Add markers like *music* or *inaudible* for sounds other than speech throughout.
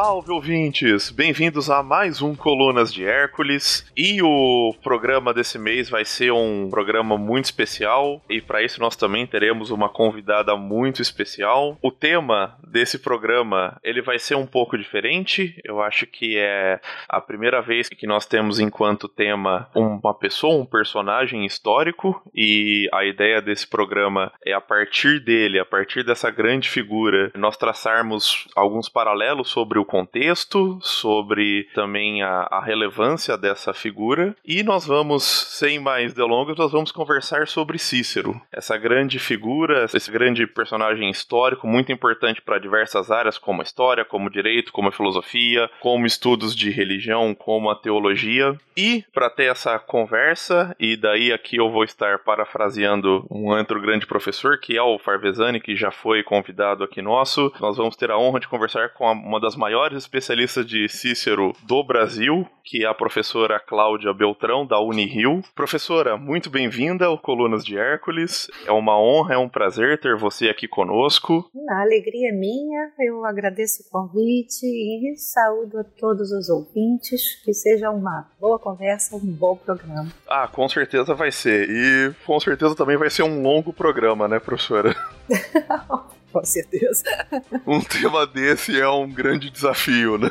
Salve ouvintes! Bem-vindos a mais um Colunas de Hércules. E o programa desse mês vai ser um programa muito especial e para isso nós também teremos uma convidada muito especial. O tema desse programa, ele vai ser um pouco diferente. Eu acho que é a primeira vez que nós temos enquanto tema uma pessoa, um personagem histórico e a ideia desse programa é a partir dele, a partir dessa grande figura, nós traçarmos alguns paralelos sobre o contexto, sobre também a, a relevância dessa figura. E nós vamos, sem mais delongas, nós vamos conversar sobre Cícero, essa grande figura, esse grande personagem histórico, muito importante para diversas áreas, como a história, como o direito, como a filosofia, como estudos de religião, como a teologia. E para ter essa conversa, e daí aqui eu vou estar parafraseando um outro grande professor, que é o Farvesani, que já foi convidado aqui nosso, nós vamos ter a honra de conversar com uma das maiores maiores especialistas de Cícero do Brasil, que é a professora Cláudia Beltrão, da Unirio. Professora, muito bem-vinda ao Colunas de Hércules. É uma honra, é um prazer ter você aqui conosco. A alegria é minha, eu agradeço o convite e saúdo a todos os ouvintes. Que seja uma boa conversa, um bom programa. Ah, com certeza vai ser. E com certeza também vai ser um longo programa, né, professora? *laughs* com certeza. *laughs* Um tema desse é um grande desafio, né?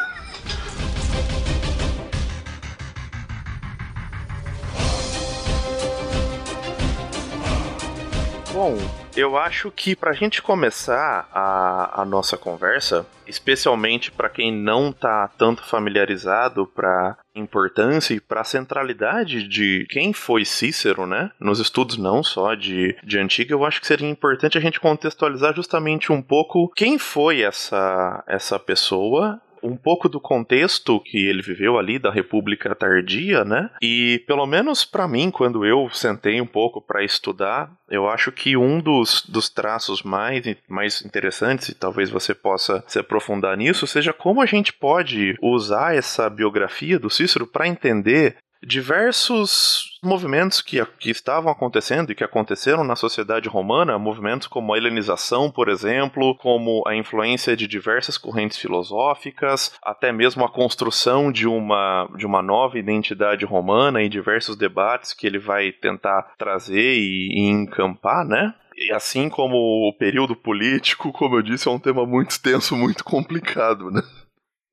Bom, eu acho que para a gente começar a, a nossa conversa, especialmente para quem não está tanto familiarizado para importância e para a centralidade de quem foi Cícero, né? Nos estudos não só de, de antiga, eu acho que seria importante a gente contextualizar justamente um pouco quem foi essa essa pessoa um pouco do contexto que ele viveu ali da República Tardia, né? E pelo menos para mim, quando eu sentei um pouco para estudar, eu acho que um dos, dos traços mais, mais interessantes, e talvez você possa se aprofundar nisso, seja como a gente pode usar essa biografia do Cícero para entender diversos movimentos que, que estavam acontecendo e que aconteceram na sociedade romana, movimentos como a helenização, por exemplo, como a influência de diversas correntes filosóficas, até mesmo a construção de uma, de uma nova identidade romana e diversos debates que ele vai tentar trazer e, e encampar, né? E assim como o período político, como eu disse, é um tema muito extenso, muito complicado, né?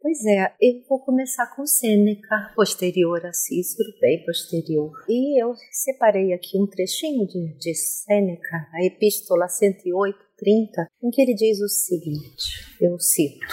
Pois é, eu vou começar com Sêneca, posterior a Cícero, bem posterior. E eu separei aqui um trechinho de, de Sêneca, a Epístola 108, 30, em que ele diz o seguinte: eu cito.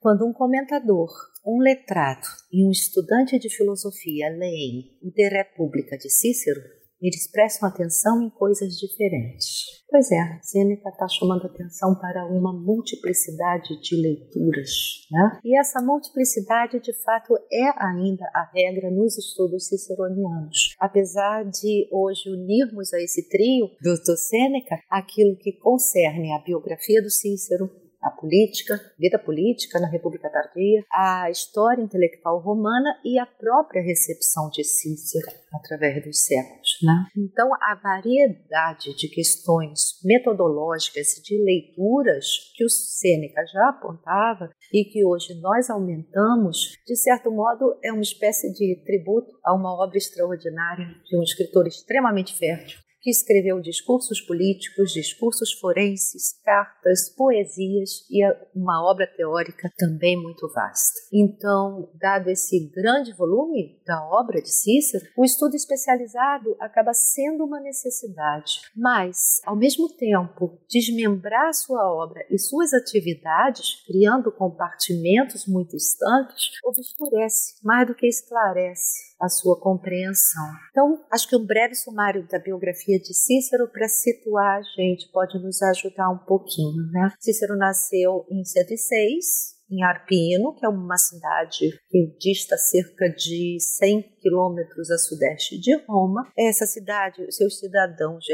Quando um comentador, um letrado e um estudante de filosofia leem o De República de Cícero, eles prestam atenção em coisas diferentes. Pois é, Sêneca está chamando atenção para uma multiplicidade de leituras. Né? E essa multiplicidade, de fato, é ainda a regra nos estudos ciceronianos. Apesar de hoje unirmos a esse trio do Sêneca aquilo que concerne a biografia do Cícero, a política, vida política na República Tardia, a história intelectual romana e a própria recepção de Cícero através dos séculos. Né? Então, a variedade de questões metodológicas e de leituras que o Sêneca já apontava e que hoje nós aumentamos, de certo modo, é uma espécie de tributo a uma obra extraordinária de um escritor extremamente fértil que escreveu discursos políticos, discursos forenses, cartas, poesias e uma obra teórica também muito vasta. Então, dado esse grande volume da obra de Cícero, o estudo especializado acaba sendo uma necessidade, mas, ao mesmo tempo, desmembrar sua obra e suas atividades, criando compartimentos muito estanques, obscurece mais do que esclarece a sua compreensão. Então, acho que um breve sumário da biografia de Cícero para situar a gente pode nos ajudar um pouquinho, né? Cícero nasceu em 106, em Arpino, que é uma cidade que dista cerca de 100 quilômetros a sudeste de Roma. Essa cidade, seus cidadãos,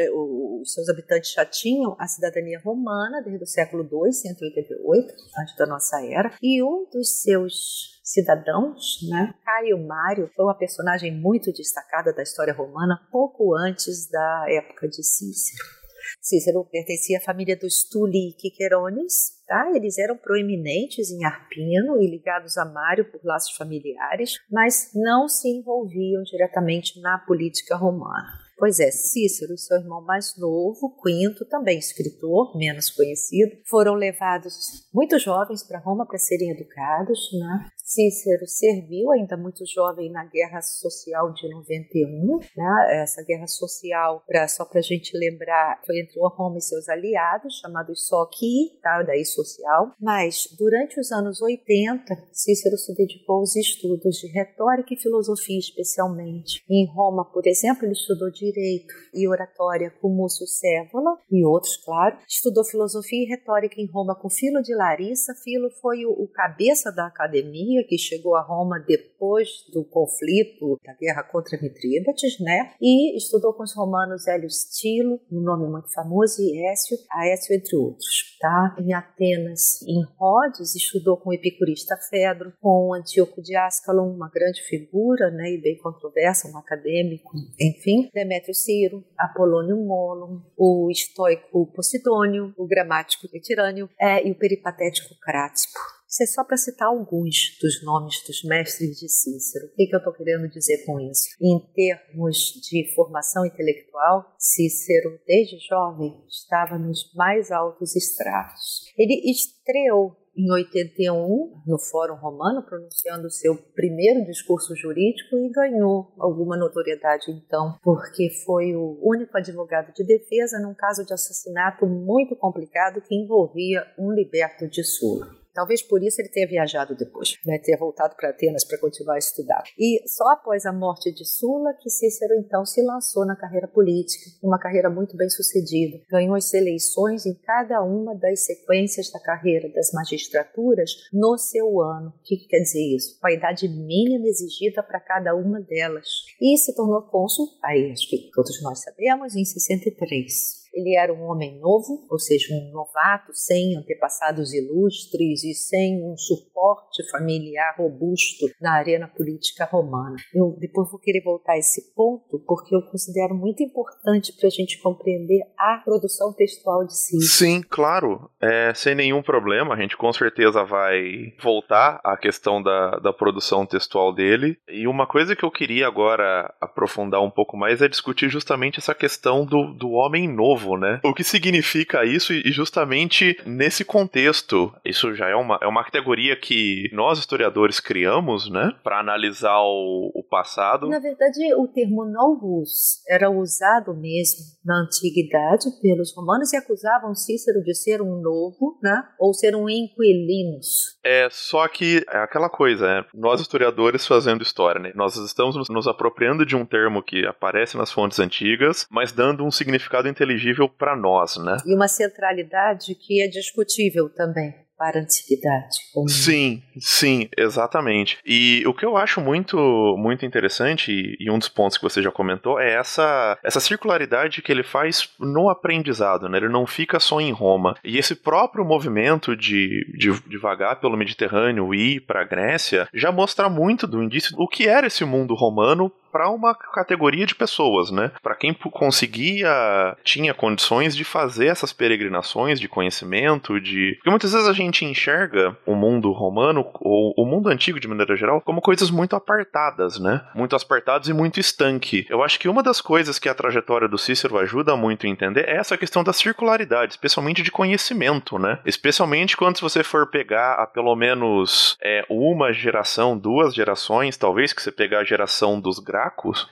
os seus habitantes já tinham a cidadania romana desde o século II, 188, antes da nossa era, e um dos seus cidadãos, né? Caio Mário foi uma personagem muito destacada da história romana pouco antes da época de Cícero. Cícero pertencia à família dos Tuli Quiquerones, tá? Eles eram proeminentes em Arpino e ligados a Mário por laços familiares, mas não se envolviam diretamente na política romana. Pois é, Cícero e seu irmão mais novo, Quinto, também escritor, menos conhecido, foram levados muito jovens para Roma para serem educados. Né? Cícero serviu ainda muito jovem na Guerra Social de 91. Né? Essa guerra social, pra, só para a gente lembrar, foi entre Roma e seus aliados, chamados Soqui, tá? daí social. Mas durante os anos 80, Cícero se dedicou aos estudos de retórica e filosofia, especialmente. Em Roma, por exemplo, ele estudou direito e oratória com Múcio Cévola e outros, claro. Estudou filosofia e retórica em Roma com Filo de Larissa. Filo foi o, o cabeça da academia que chegou a Roma depois do conflito da guerra contra Mitrídates, né? E estudou com os romanos Hélio Stilo, um nome muito famoso, e Écio, Aécio entre outros, tá? Em Atenas, em Rhodes, estudou com o epicurista Fedro, com Antíoco de Ascalon, uma grande figura, né? E bem controversa, um acadêmico, enfim. Demétrio Ciro, Apolônio Molon, o estoico Posidônio, o gramático Etirânio é, e o peripatético Crátipo. Isso é só para citar alguns dos nomes dos mestres de Cícero. O que, que eu estou querendo dizer com isso? Em termos de formação intelectual, Cícero, desde jovem, estava nos mais altos estratos. Ele estreou em 81 no Fórum Romano, pronunciando seu primeiro discurso jurídico e ganhou alguma notoriedade então, porque foi o único advogado de defesa num caso de assassinato muito complicado que envolvia um liberto de Sula. Talvez por isso ele tenha viajado depois, né, ter voltado para Atenas para continuar a estudar. E só após a morte de Sula que Cícero então se lançou na carreira política, uma carreira muito bem sucedida. Ganhou as eleições em cada uma das sequências da carreira das magistraturas no seu ano. O que, que quer dizer isso? Com a idade mínima exigida para cada uma delas. E se tornou cônsul, aí acho que todos nós sabemos, em 63. Ele era um homem novo, ou seja, um novato, sem antepassados ilustres e sem um suporte familiar robusto na arena política romana. Eu depois vou querer voltar a esse ponto porque eu considero muito importante para a gente compreender a produção textual de si. Sim, claro, é, sem nenhum problema. A gente com certeza vai voltar à questão da, da produção textual dele. E uma coisa que eu queria agora aprofundar um pouco mais é discutir justamente essa questão do, do homem novo novo, né? O que significa isso e justamente nesse contexto, isso já é uma, é uma categoria que nós historiadores criamos, né? Para analisar o, o passado. Na verdade, o termo novus era usado mesmo na antiguidade pelos romanos e acusavam Cícero de ser um novo, né? Ou ser um inquilinus. É, só que é aquela coisa, né? Nós historiadores fazendo história, né? Nós estamos nos apropriando de um termo que aparece nas fontes antigas, mas dando um significado inteligível para nós, né? E uma centralidade que é discutível também para a antiguidade. Como... Sim, sim, exatamente. E o que eu acho muito, muito interessante, e um dos pontos que você já comentou, é essa, essa circularidade que ele faz no aprendizado, né? Ele não fica só em Roma. E esse próprio movimento de, de, de vagar pelo Mediterrâneo e ir para a Grécia já mostra muito do indício do que era esse mundo romano para uma categoria de pessoas, né? Para quem conseguia, tinha condições de fazer essas peregrinações de conhecimento, de. Porque muitas vezes a gente enxerga o mundo romano, ou o mundo antigo de maneira geral, como coisas muito apartadas, né? Muito apartadas e muito estanque. Eu acho que uma das coisas que a trajetória do Cícero ajuda muito a entender é essa questão da circularidade, especialmente de conhecimento, né? Especialmente quando você for pegar a pelo menos é, uma geração, duas gerações, talvez, que você pegar a geração dos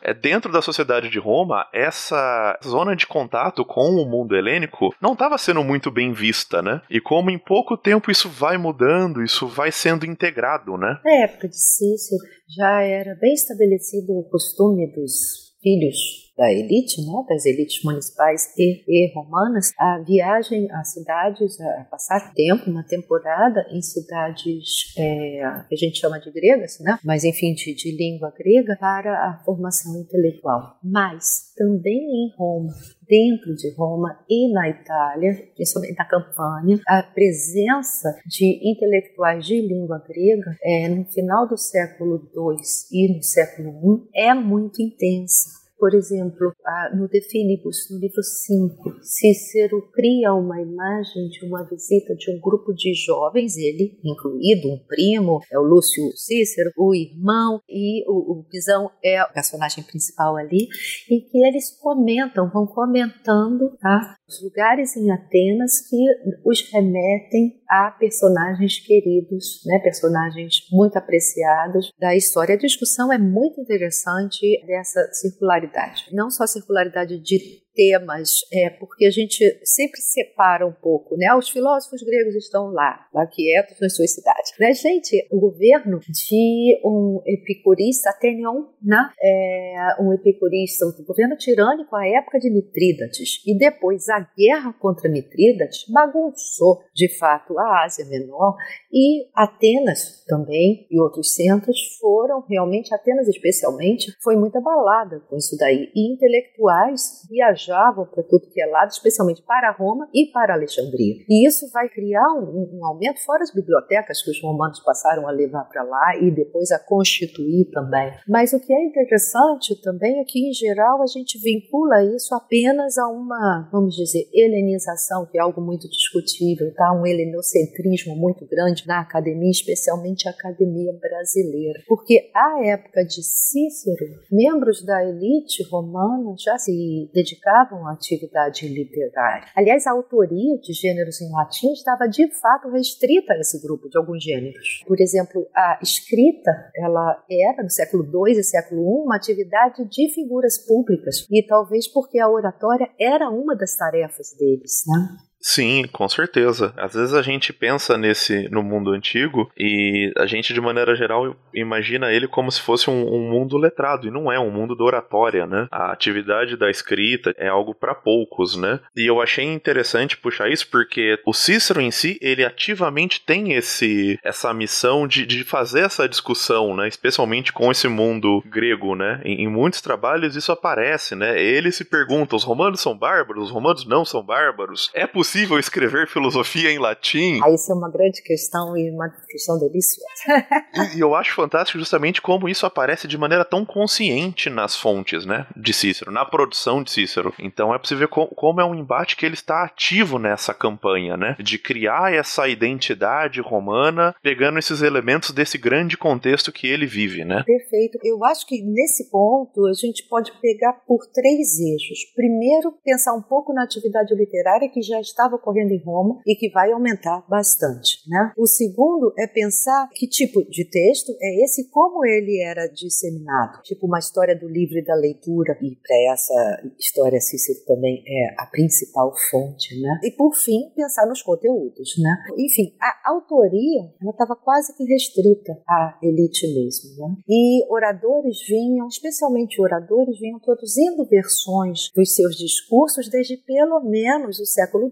é dentro da sociedade de Roma, essa zona de contato com o mundo helênico não estava sendo muito bem vista, né? E como em pouco tempo isso vai mudando, isso vai sendo integrado, né? Na época de Cícero já era bem estabelecido o costume dos filhos da elite, né, das elites municipais e, e, romanas, a viagem a cidades, a passar tempo, uma temporada em cidades é, que a gente chama de gregas, né, mas enfim, de, de língua grega, para a formação intelectual. Mas também em Roma, dentro de Roma e na Itália, principalmente na Campânia, a presença de intelectuais de língua grega é, no final do século II e no século I é muito intensa Por exemplo, no De Finibus, no livro 5, Cícero cria uma imagem de uma visita de um grupo de jovens, ele incluído, um primo, é o Lúcio Cícero, o irmão e o, o Pisão é o personagem principal ali, e que eles comentam, vão comentando tá, os lugares em Atenas que os remetem a personagens queridos, né, personagens muito apreciados da história. A discussão é muito interessante dessa circularidade. Não só a circularidade de temas, é, porque a gente sempre separa um pouco, né? Os filósofos gregos estão lá, lá quietos nas suas cidades. Né, gente? O governo de um epicurista, Atenion, né? É, um epicurista, um governo tirânico à época de Mitrídates, e depois a guerra contra Mitrídates bagunçou, de fato, a Ásia Menor e Atenas também, e outros centros foram realmente, Atenas especialmente, foi muito abalada com isso daí. E intelectuais viajaram viajavam para tudo que é lado, especialmente para Roma e para Alexandria. E isso vai criar um, um aumento, fora as bibliotecas que os romanos passaram a levar para lá e depois a constituir também. Mas o que é interessante também é que, em geral, a gente vincula isso apenas a uma, vamos dizer, helenização, que é algo muito discutível, tá? um helenocentrismo muito grande na academia, especialmente a academia brasileira. Porque à época de Cícero, membros da elite romana já se dedicaram praticavam a atividade literária. Aliás, a autoria de gêneros em latim estava de fato restrita a esse grupo de alguns gêneros. Por exemplo, a escrita, ela era no século II e século I uma atividade de figuras públicas e talvez porque a oratória era uma das tarefas deles, né? Sim, com certeza. Às vezes a gente pensa nesse no mundo antigo e a gente, de maneira geral, imagina ele como se fosse um, um mundo letrado, e não é um mundo da oratória, né? A atividade da escrita é algo para poucos, né? E eu achei interessante puxar isso porque o Cícero em si, ele ativamente tem esse essa missão de, de fazer essa discussão, né? Especialmente com esse mundo grego, né? Em, em muitos trabalhos isso aparece, né? Ele se pergunta: os romanos são bárbaros? Os romanos não são bárbaros? É possível possível escrever filosofia em latim? Ah, isso é uma grande questão e uma questão deliciosa. e, e eu acho fantástico justamente como isso aparece de maneira tão consciente nas fontes, né, de Cícero, na produção de Cícero. Então é possível ver co como é um embate que ele está ativo nessa campanha, né, de criar essa identidade romana, pegando esses elementos desse grande contexto que ele vive, né? Perfeito. Eu acho que nesse ponto a gente pode pegar por três eixos. Primeiro, pensar um pouco na atividade literária que já está estava ocorrendo em Roma e que vai aumentar bastante. Né? O segundo é pensar que tipo de texto é esse, como ele era disseminado. Tipo uma história do livro e da leitura, e para essa história Cícero também é a principal fonte. Né? E por fim, pensar nos conteúdos. Né? Enfim, a autoria estava quase que restrita à elite mesmo. Né? E oradores vinham, especialmente oradores, vinham produzindo versões dos seus discursos desde pelo menos o século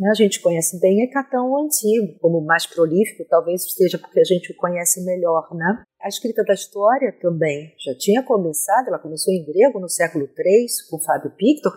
Né? A gente conhece bem Hecatão o Antigo, como mais prolífico, talvez seja porque a gente o conhece melhor, né? A escrita da história também já tinha começado, ela começou em grego no século III, com Fábio Pictor,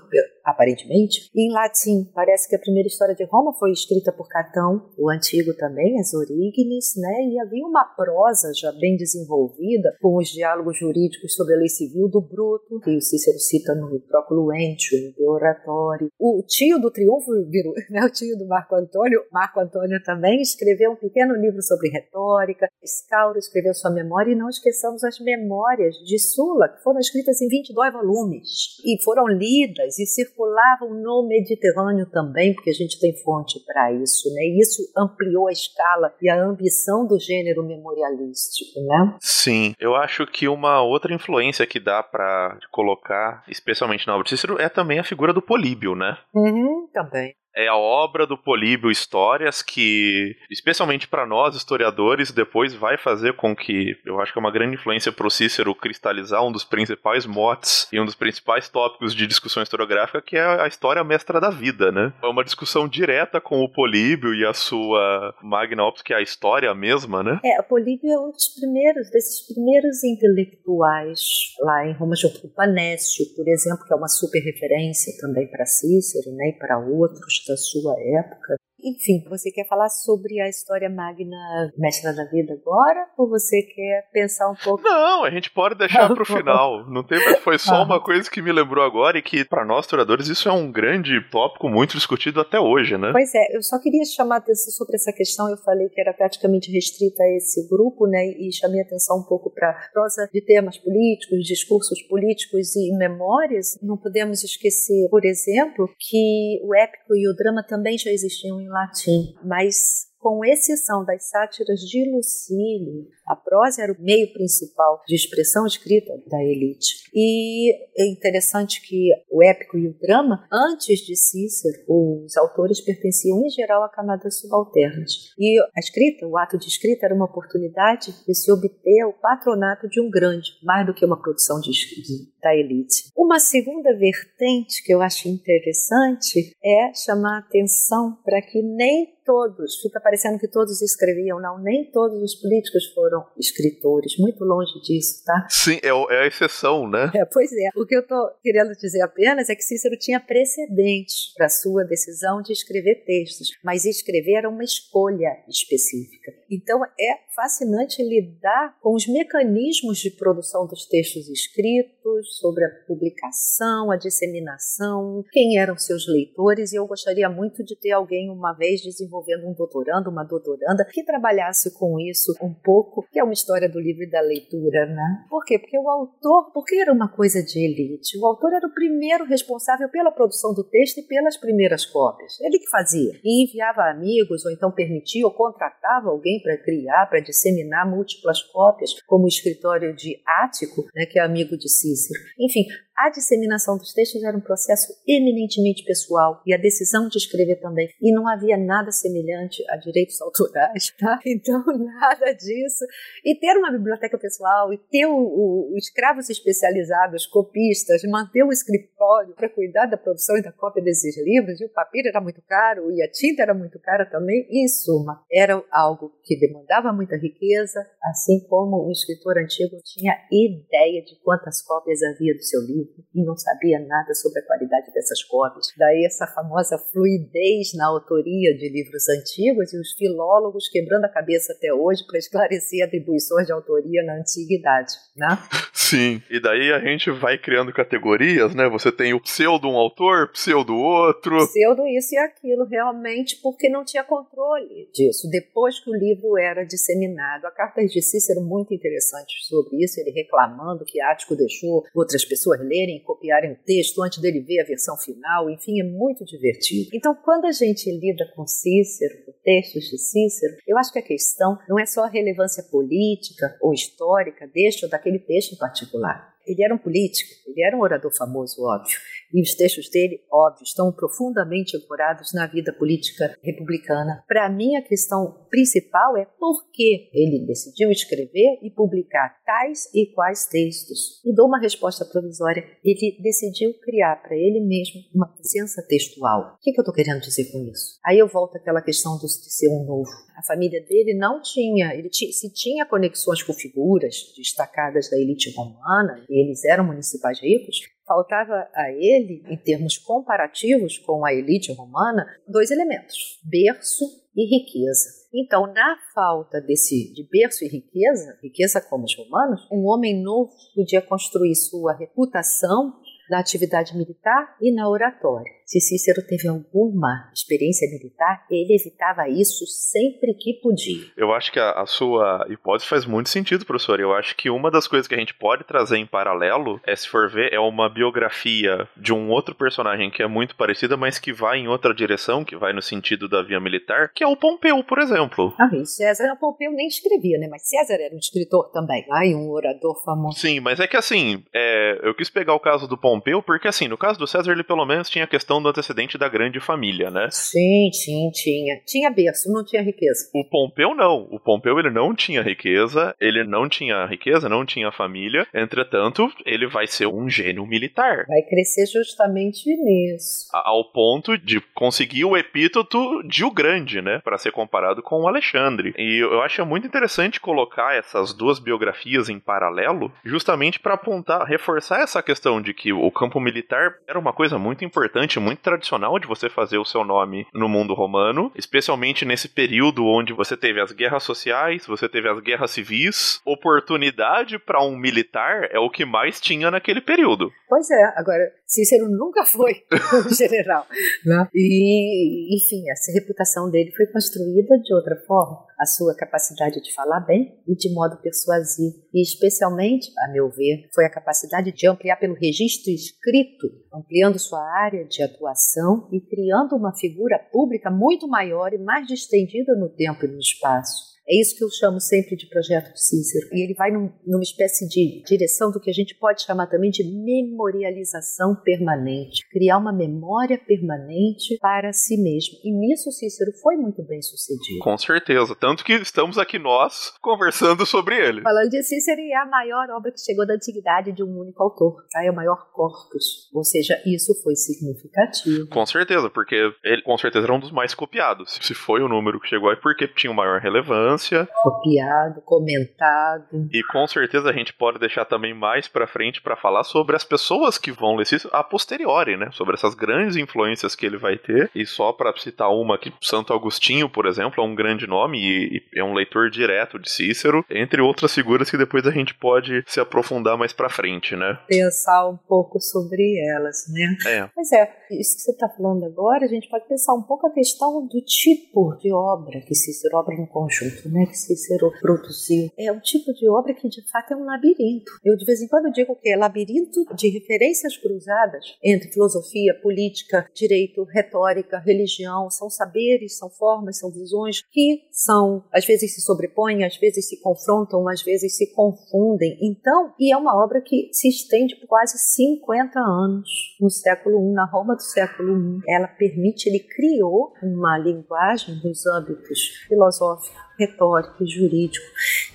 aparentemente, e em latim. Parece que a primeira história de Roma foi escrita por Catão, o antigo também, as Orígenes, né? e havia uma prosa já bem desenvolvida, com os diálogos jurídicos sobre a lei civil do Bruto, que o Cícero cita no Proculuentio, no De Oratório. O tio do Triunfo, *laughs* né? o tio do Marco Antônio, Marco Antônio também escreveu um pequeno livro sobre retórica, Scauro escreveu sua memória e não esqueçamos as memórias de Sula, que foram escritas em 22 volumes e foram lidas e circulavam no Mediterrâneo também, porque a gente tem fonte para isso, né? E isso ampliou a escala e a ambição do gênero memorialístico, né? Sim, eu acho que uma outra influência que dá para colocar, especialmente na obra de Cícero, é também a figura do Políbio, né? Uhum, também é a obra do Políbio Histórias que, especialmente para nós historiadores, depois vai fazer com que, eu acho que é uma grande influência para o Cícero cristalizar um dos principais motes e um dos principais tópicos de discussão historiográfica, que é a história mestra da vida, né? É uma discussão direta com o Políbio e a sua magna opus, que é a história mesma, né? É, o Políbio é um dos primeiros, desses primeiros intelectuais lá em Roma, junto com Panécio, por exemplo, que é uma super referência também para Cícero, né, e para outros da sua época. Enfim, você quer falar sobre a história magna Mestra da Vida agora? Ou você quer pensar um pouco? Não, a gente pode deixar pro final. Não tem, foi só uma coisa que me lembrou agora e que para nós historiadores isso é um grande tópico muito discutido até hoje, né? Pois é, eu só queria chamar a atenção sobre essa questão. Eu falei que era praticamente restrita a esse grupo, né? E chamei a atenção um pouco para prosa de temas políticos, discursos políticos e memórias. Não podemos esquecer, por exemplo, que o épico e o drama também já existiam em latim, mas com exceção das sátiras de Lucílio, a prosa era o meio principal de expressão escrita da elite. E é interessante que o épico e o drama, antes de Cícero, os autores pertenciam em geral a camadas subalternas. E a escrita, o ato de escrita, era uma oportunidade de se obter o patronato de um grande, mais do que uma produção de, de, da elite. Uma segunda vertente que eu acho interessante é chamar a atenção para que nem todos, fica parecendo que todos escreviam, não, nem todos os políticos foram escritores, muito longe disso, tá? Sim, é, é a exceção, né? É, pois é. O que eu estou querendo dizer apenas é que Cícero tinha precedentes para sua decisão de escrever textos, mas escrever era uma escolha específica. Então é fascinante lidar com os mecanismos de produção dos textos escritos, sobre a publicação, a disseminação, quem eram seus leitores, e eu gostaria muito de ter alguém uma vez desenvolvendo um doutorando, uma doutoranda, que trabalhasse com isso um pouco, que é uma história do livro e da leitura, né? Por quê? Porque o autor, porque era uma coisa de elite, o autor era o primeiro responsável pela produção do texto e pelas primeiras cópias. Ele que fazia. E enviava amigos, ou então permitia ou contratava alguém para criar, para disseminar múltiplas cópias, como o escritório de Ático, né, que é amigo de Cícero. Enfim, a disseminação dos textos era um processo eminentemente pessoal e a decisão de escrever também. E não havia nada semelhante a direitos *laughs* autorais, tá? Então, *laughs* nada disso. E ter uma biblioteca pessoal e ter o, o, escravos especializados, copistas, manter o escritório para cuidar da produção e da cópia desses livros, e o papel era muito caro e a tinta era muito cara também. Em suma, era algo que demandava muita riqueza, assim como o escritor antigo tinha ideia de quantas cópias havia do seu livro e não sabia nada sobre a qualidade dessas cópias. Daí essa famosa fluidez na autoria de livros antigos e os filólogos quebrando a cabeça até hoje para esclarecer atribuições de autoria na antiguidade, né? Sim, e daí a gente vai criando categorias, né? Você tem o pseudo um autor, pseudo outro. Pseudo isso e aquilo, realmente, porque não tinha controle disso. Depois que o livro era disseminado, a carta de Cícero muito interessante sobre isso, ele reclamando que Ático deixou outras pessoas lerem lerem copiarem o texto antes dele ver a versão final, enfim, é muito divertido. Então, quando a gente lida com Cícero, com textos de Cícero, eu acho que a questão não é só a relevância política ou histórica deste ou daquele texto em particular. Ele era um político, ele era um orador famoso, óbvio, e os textos dele, óbvio, estão profundamente ancorados na vida política republicana. Para mim, a questão principal é por que ele decidiu escrever e publicar tais e quais textos. E dou uma resposta provisória. Ele decidiu criar para ele mesmo uma presença textual. O que, que eu estou querendo dizer com isso? Aí eu volto àquela questão de ser um novo. A família dele não tinha, ele se tinha conexões com figuras destacadas da elite romana, e eles eram municipais ricos, faltava a ele, em termos comparativos com a elite romana, dois elementos: berço e riqueza. Então, na falta desse de berço e riqueza, riqueza como os romanos, um homem novo podia construir sua reputação na atividade militar e na oratória. Se Cícero teve alguma experiência militar, ele evitava isso sempre que podia. Eu acho que a, a, sua hipótese faz muito sentido, professor. Eu acho que uma das coisas que a gente pode trazer em paralelo, é, se for ver, é uma biografia de um outro personagem que é muito parecida, mas que vai em outra direção, que vai no sentido da via militar, que é o Pompeu, por exemplo. Ah, e César, o Pompeu nem escrevia, né? Mas César era um escritor também, ai, um orador famoso. Sim, mas é que assim, é, eu quis pegar o caso do Pompeu, porque assim, no caso do César, ele pelo menos tinha a questão questão do antecedente da grande família, né? Sim, sim, tinha. Tinha berço, não tinha riqueza. O Pompeu não. O Pompeu ele não tinha riqueza, ele não tinha riqueza, não tinha família. Entretanto, ele vai ser um gênio militar. Vai crescer justamente nisso. Ao ponto de conseguir o epíteto de o grande, né? Para ser comparado com o Alexandre. E eu acho muito interessante colocar essas duas biografias em paralelo, justamente para apontar, reforçar essa questão de que o, o campo militar era uma coisa muito importante, muito tradicional de você fazer o seu nome no mundo romano, especialmente nesse período onde você teve as guerras sociais, você teve as guerras civis. Oportunidade para um militar é o que mais tinha naquele período. Pois é, agora Cícero nunca foi *laughs* um general. Né? E, enfim, essa reputação dele foi construída de outra forma. A sua capacidade de falar bem e de modo persuasivo. E, especialmente, a meu ver, foi a capacidade de ampliar pelo registro escrito, ampliando sua área de atuação e criando uma figura pública muito maior e mais distendida no tempo e no espaço. É isso que eu chamo sempre de projeto de Cícero. E ele vai num, numa espécie de direção do que a gente pode chamar também de memorialização permanente. Criar uma memória permanente para si mesmo. E nisso Cícero foi muito bem sucedido. Com certeza. Tanto que estamos aqui nós conversando sobre ele. Falando de Cícero, é a maior obra que chegou da antiguidade de um único autor. Tá? É o maior corpus. Ou seja, isso foi significativo. Com certeza, porque ele com certeza era um dos mais copiados. Se foi o número que chegou, é porque tinha maior relevância Copiado, comentado. E com certeza a gente pode deixar também mais para frente para falar sobre as pessoas que vão ler isso a posteriori, né? Sobre essas grandes influências que ele vai ter. E só para citar uma aqui, Santo Agostinho, por exemplo, é um grande nome e, e é um leitor direto de Cícero, entre outras figuras que depois a gente pode se aprofundar mais para frente, né? Pensar um pouco sobre elas, né? É. Pois é, isso que você está falando agora, a gente pode pensar um pouco a questão do tipo de obra que Cícero obra no conjunto né, que Cícero produziu. É um tipo de obra que de fato é um labirinto. Eu de vez em quando digo que é labirinto de referências cruzadas entre filosofia, política, direito, retórica, religião, são saberes, são formas, são visões que são às vezes se sobrepõem, às vezes se confrontam, às vezes se confundem. Então, e é uma obra que se estende por quase 50 anos no século I, na Roma do século I. Ela permite, ele criou uma linguagem nos âmbitos filosófico, retórico jurídico.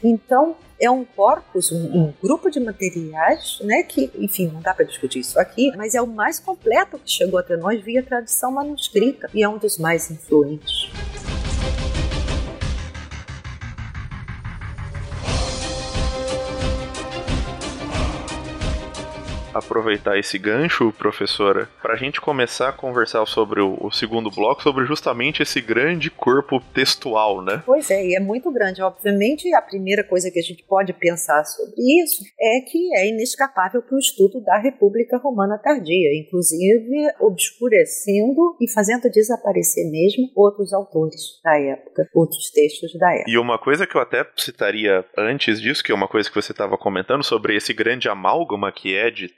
Então, é um corpus, um, um, grupo de materiais, né, que, enfim, não dá para discutir isso aqui, mas é o mais completo que chegou até nós via tradição manuscrita e é um dos mais influentes. Aproveitar esse gancho, professora, para a gente começar a conversar sobre o, o, segundo bloco, sobre justamente esse grande corpo textual, né? Pois é, e é muito grande. Obviamente, a primeira coisa que a gente pode pensar sobre isso é que é inescapável para o estudo da República Romana Tardia, inclusive obscurecendo e fazendo desaparecer mesmo outros autores da época, outros textos da época. E uma coisa que eu até citaria antes disso, que é uma coisa que você estava comentando sobre esse grande amálgama que é de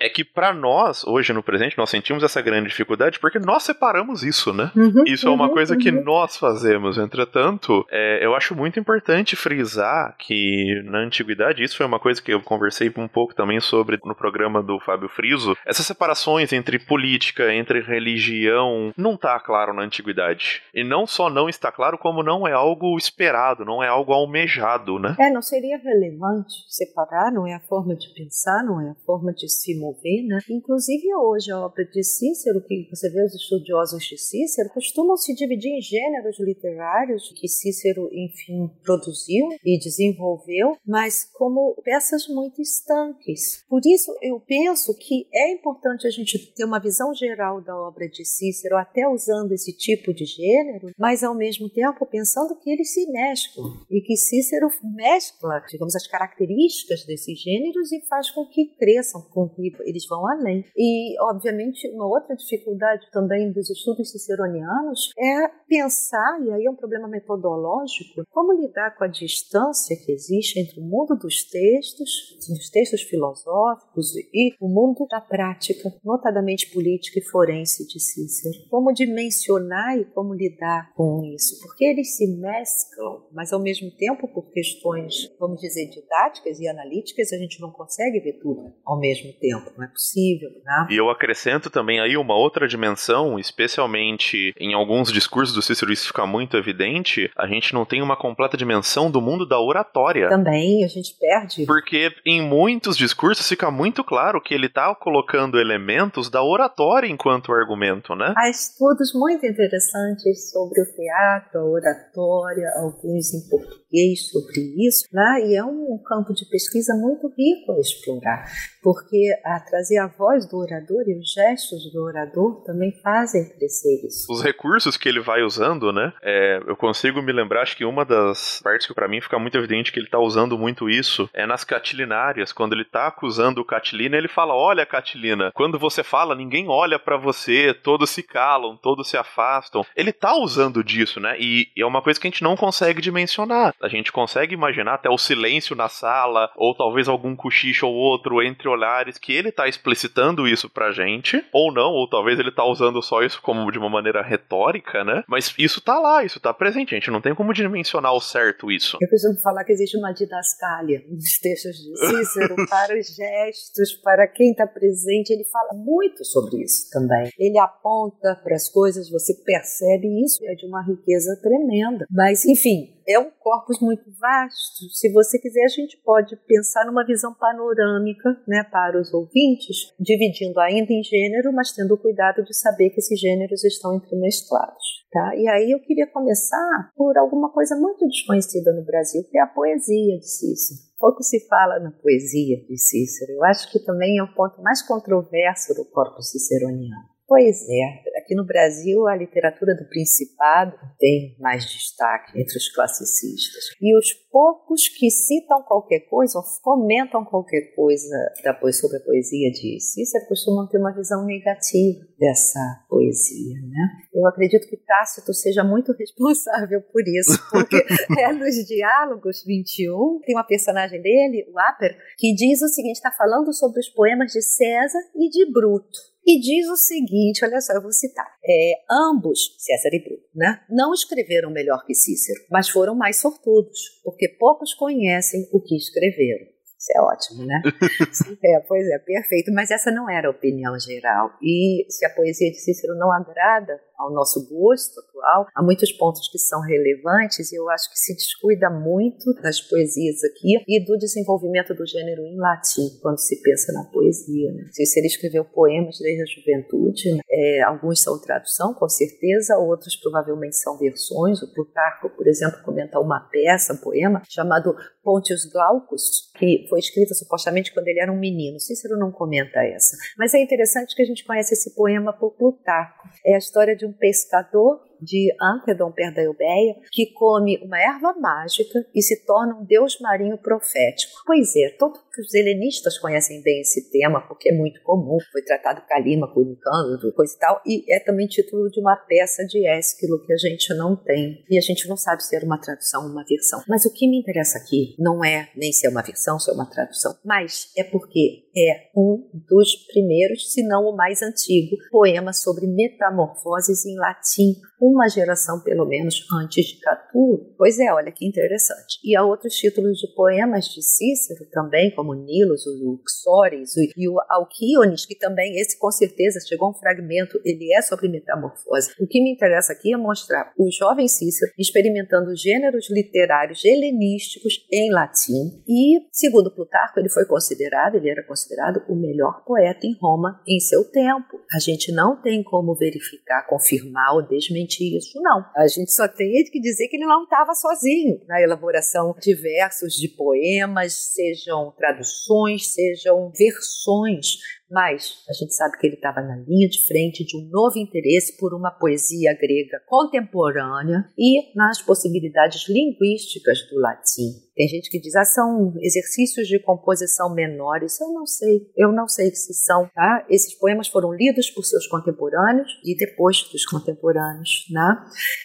é que para nós, hoje no presente, nós sentimos essa grande dificuldade porque nós separamos isso, né? Uhum, isso é uma uhum, coisa uhum. que nós fazemos. Entretanto, é, eu acho muito importante frisar que na antiguidade, isso foi uma coisa que eu conversei um pouco também sobre no programa do Fábio Friso, essas separações entre política, entre religião, não tá claro na antiguidade. E não só não está claro, como não é algo esperado, não é algo almejado, né? É, não seria relevante separar, não é a forma de pensar, não é a forma forma de se mover, né? Inclusive hoje a obra de Cícero, que você vê os estudiosos de Cícero, costumam se dividir em gêneros literários que Cícero, enfim, produziu e desenvolveu, mas como peças muito estanques. Por isso eu penso que é importante a gente ter uma visão geral da obra de Cícero, até usando esse tipo de gênero, mas ao mesmo tempo pensando que eles se mesclam e que Cícero mescla, digamos, as características desses gêneros e faz com que cresça com que eles vão além. E, obviamente, uma outra dificuldade também dos estudos ciceronianos é pensar, e aí é um problema metodológico, como lidar com a distância que existe entre o mundo dos textos, dos textos filosóficos e o mundo da prática, notadamente política e forense de Cícero. Como dimensionar e como lidar com isso, porque eles se mesclam, mas ao mesmo tempo por questões, vamos dizer, didáticas e analíticas, a gente não consegue ver tudo ao mesmo tempo. Não é possível, né? E eu acrescento também aí uma outra dimensão, especialmente em alguns discursos do Cícero isso fica muito evidente, a gente não tem uma completa dimensão do mundo da oratória. Também, a gente perde. Porque em muitos discursos fica muito claro que ele está colocando elementos da oratória enquanto argumento, né? Há estudos muito interessantes sobre o teatro, a oratória, alguns em português sobre isso, né? E é um campo de pesquisa muito rico a explorar porque a trazer a voz do orador e os gestos do orador também fazem crescer isso. Os recursos que ele vai usando, né? É, eu consigo me lembrar, acho que uma das partes que para mim fica muito evidente que ele tá usando muito isso é nas catilinárias, quando ele tá acusando o Catilina, ele fala: Olha, Catilina, quando você fala, ninguém olha para você, todos se calam, todos se afastam. Ele tá usando disso, né? E é uma coisa que a gente não consegue dimensionar. A gente consegue imaginar até o silêncio na sala, ou talvez algum cochicho ou outro entre olhares, que ele tá explicitando isso pra gente, ou não, ou talvez ele tá usando só isso como de uma maneira retórica, né? Mas isso tá lá, isso tá presente, a gente não tem como dimensionar ao certo isso. Eu costumo falar que existe uma didascália nos textos de Cícero *laughs* para os gestos, para quem está presente, ele fala muito sobre isso também. Ele aponta para as coisas, você percebe isso, é de uma riqueza tremenda. Mas, enfim, é um corpus muito vasto. Se você quiser, a gente pode pensar numa visão panorâmica né, para os ouvintes, dividindo ainda em gênero, mas tendo cuidado de saber que esses gêneros estão entremesclados. Tá? E aí eu queria começar por alguma coisa muito desconhecida no Brasil, que é a poesia de Cícero. Pouco se fala na poesia de Cícero. Eu acho que também é o ponto mais controverso do corpus ciceroniano. Pois é, aqui no Brasil a literatura do Principado tem mais destaque entre os classicistas. E os poucos que citam qualquer coisa ou comentam qualquer coisa depois sobre a poesia de Cícero costumam ter uma visão negativa dessa poesia. Né? Eu acredito que Tácito seja muito *laughs* responsável por isso, porque *laughs* é nos Diálogos 21, tem uma personagem dele, o Aper, que diz o seguinte: está falando sobre os poemas de César e de Bruto e diz o seguinte: olha só, eu vou citar. É, ambos, César e Bruno, né, não escreveram melhor que Cícero, mas foram mais sortudos, porque poucos conhecem o que escreveram. Isso é ótimo, né? *laughs* é, pois é, perfeito. Mas essa não era a opinião geral. E se a poesia de Cícero não agrada ao nosso gosto atual, há muitos pontos que são relevantes e eu acho que se descuida muito das poesias aqui e do desenvolvimento do gênero em latim, quando se pensa na poesia. Né? Se ele escreveu poemas desde a juventude, é, alguns são tradução, com certeza, outros provavelmente são versões. O Plutarco, por exemplo, comenta uma peça, um poema, chamado Pontius Glaucus, que foi escrita supostamente quando ele era um menino. Cícero não comenta essa. Mas é interessante que a gente conhece esse poema por Plutarco. É a história de de um pescador de Antedon, perto da Eubeia, que come uma erva mágica e se torna um deus marinho profético. Pois é, todos os helenistas conhecem bem esse tema, porque é muito comum, foi tratado Calímaco, Nicândro, coisa e tal, e é também título de uma peça de Ésquilo que a gente não tem, e a gente não sabe se era uma tradução ou uma versão. Mas o que me interessa aqui não é nem se é uma versão, se é uma tradução, mas é porque é um dos primeiros, se não o mais antigo, poema sobre metamorfoses em latim, uma geração pelo menos antes de Catulo. Pois é, olha que interessante. E há outros títulos de poemas de Cícero também, como Nilos, o Xores e o Alquíones, que também esse com certeza chegou um fragmento, ele é sobre metamorfose. O que me interessa aqui é mostrar o jovem Cícero experimentando gêneros literários helenísticos em latim e, segundo Plutarco, ele foi considerado, ele era considerado o melhor poeta em Roma em seu tempo. A gente não tem como verificar, confirmar ou desmentir isso, não. A gente só tem que dizer que ele não estava sozinho na elaboração de versos, de poemas, sejam traduções, sejam versões mas a gente sabe que ele estava na linha de frente de um novo interesse por uma poesia grega contemporânea e nas possibilidades linguísticas do latim. Tem gente que diz, ah, são exercícios de composição menores. Eu não sei, eu não sei se são, tá? Esses poemas foram lidos por seus contemporâneos e depois dos contemporâneos, né?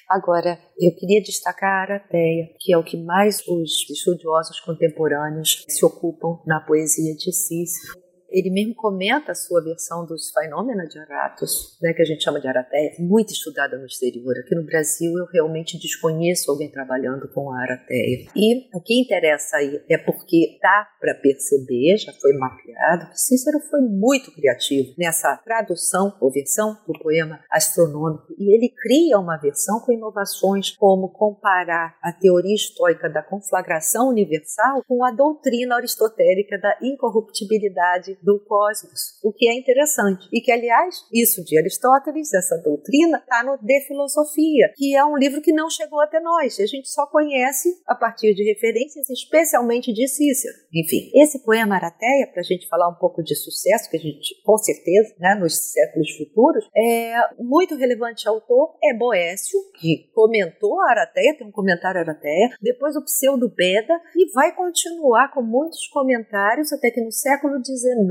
Agora, eu queria destacar a Arateia, que é o que mais os estudiosos contemporâneos se ocupam na poesia de Cícero. Ele mesmo comenta a sua versão dos Phenomena de Aratos, né, que a gente chama de Arateia, muito estudada no exterior. Aqui no Brasil eu realmente desconheço alguém trabalhando com a Arateia. E o que interessa aí é porque dá para perceber, já foi mapeado, que Cícero foi muito criativo nessa tradução ou versão do poema astronômico e ele cria uma versão com inovações como comparar a teoria estoica da conflagração universal com a doutrina aristotélica da incorruptibilidade do cosmos, o que é interessante. E que, aliás, isso de Aristóteles, essa doutrina, está no De Filosofia, que é um livro que não chegou até nós. A gente só conhece a partir de referências, especialmente de Cícero. Enfim, esse poema Arateia, para a gente falar um pouco de sucesso, que a gente, com certeza, né, nos séculos futuros, é muito relevante autor é Boécio, que comentou a Arateia, tem um comentário Arateia, depois o Pseudo Beda, e vai continuar com muitos comentários até que no século XIX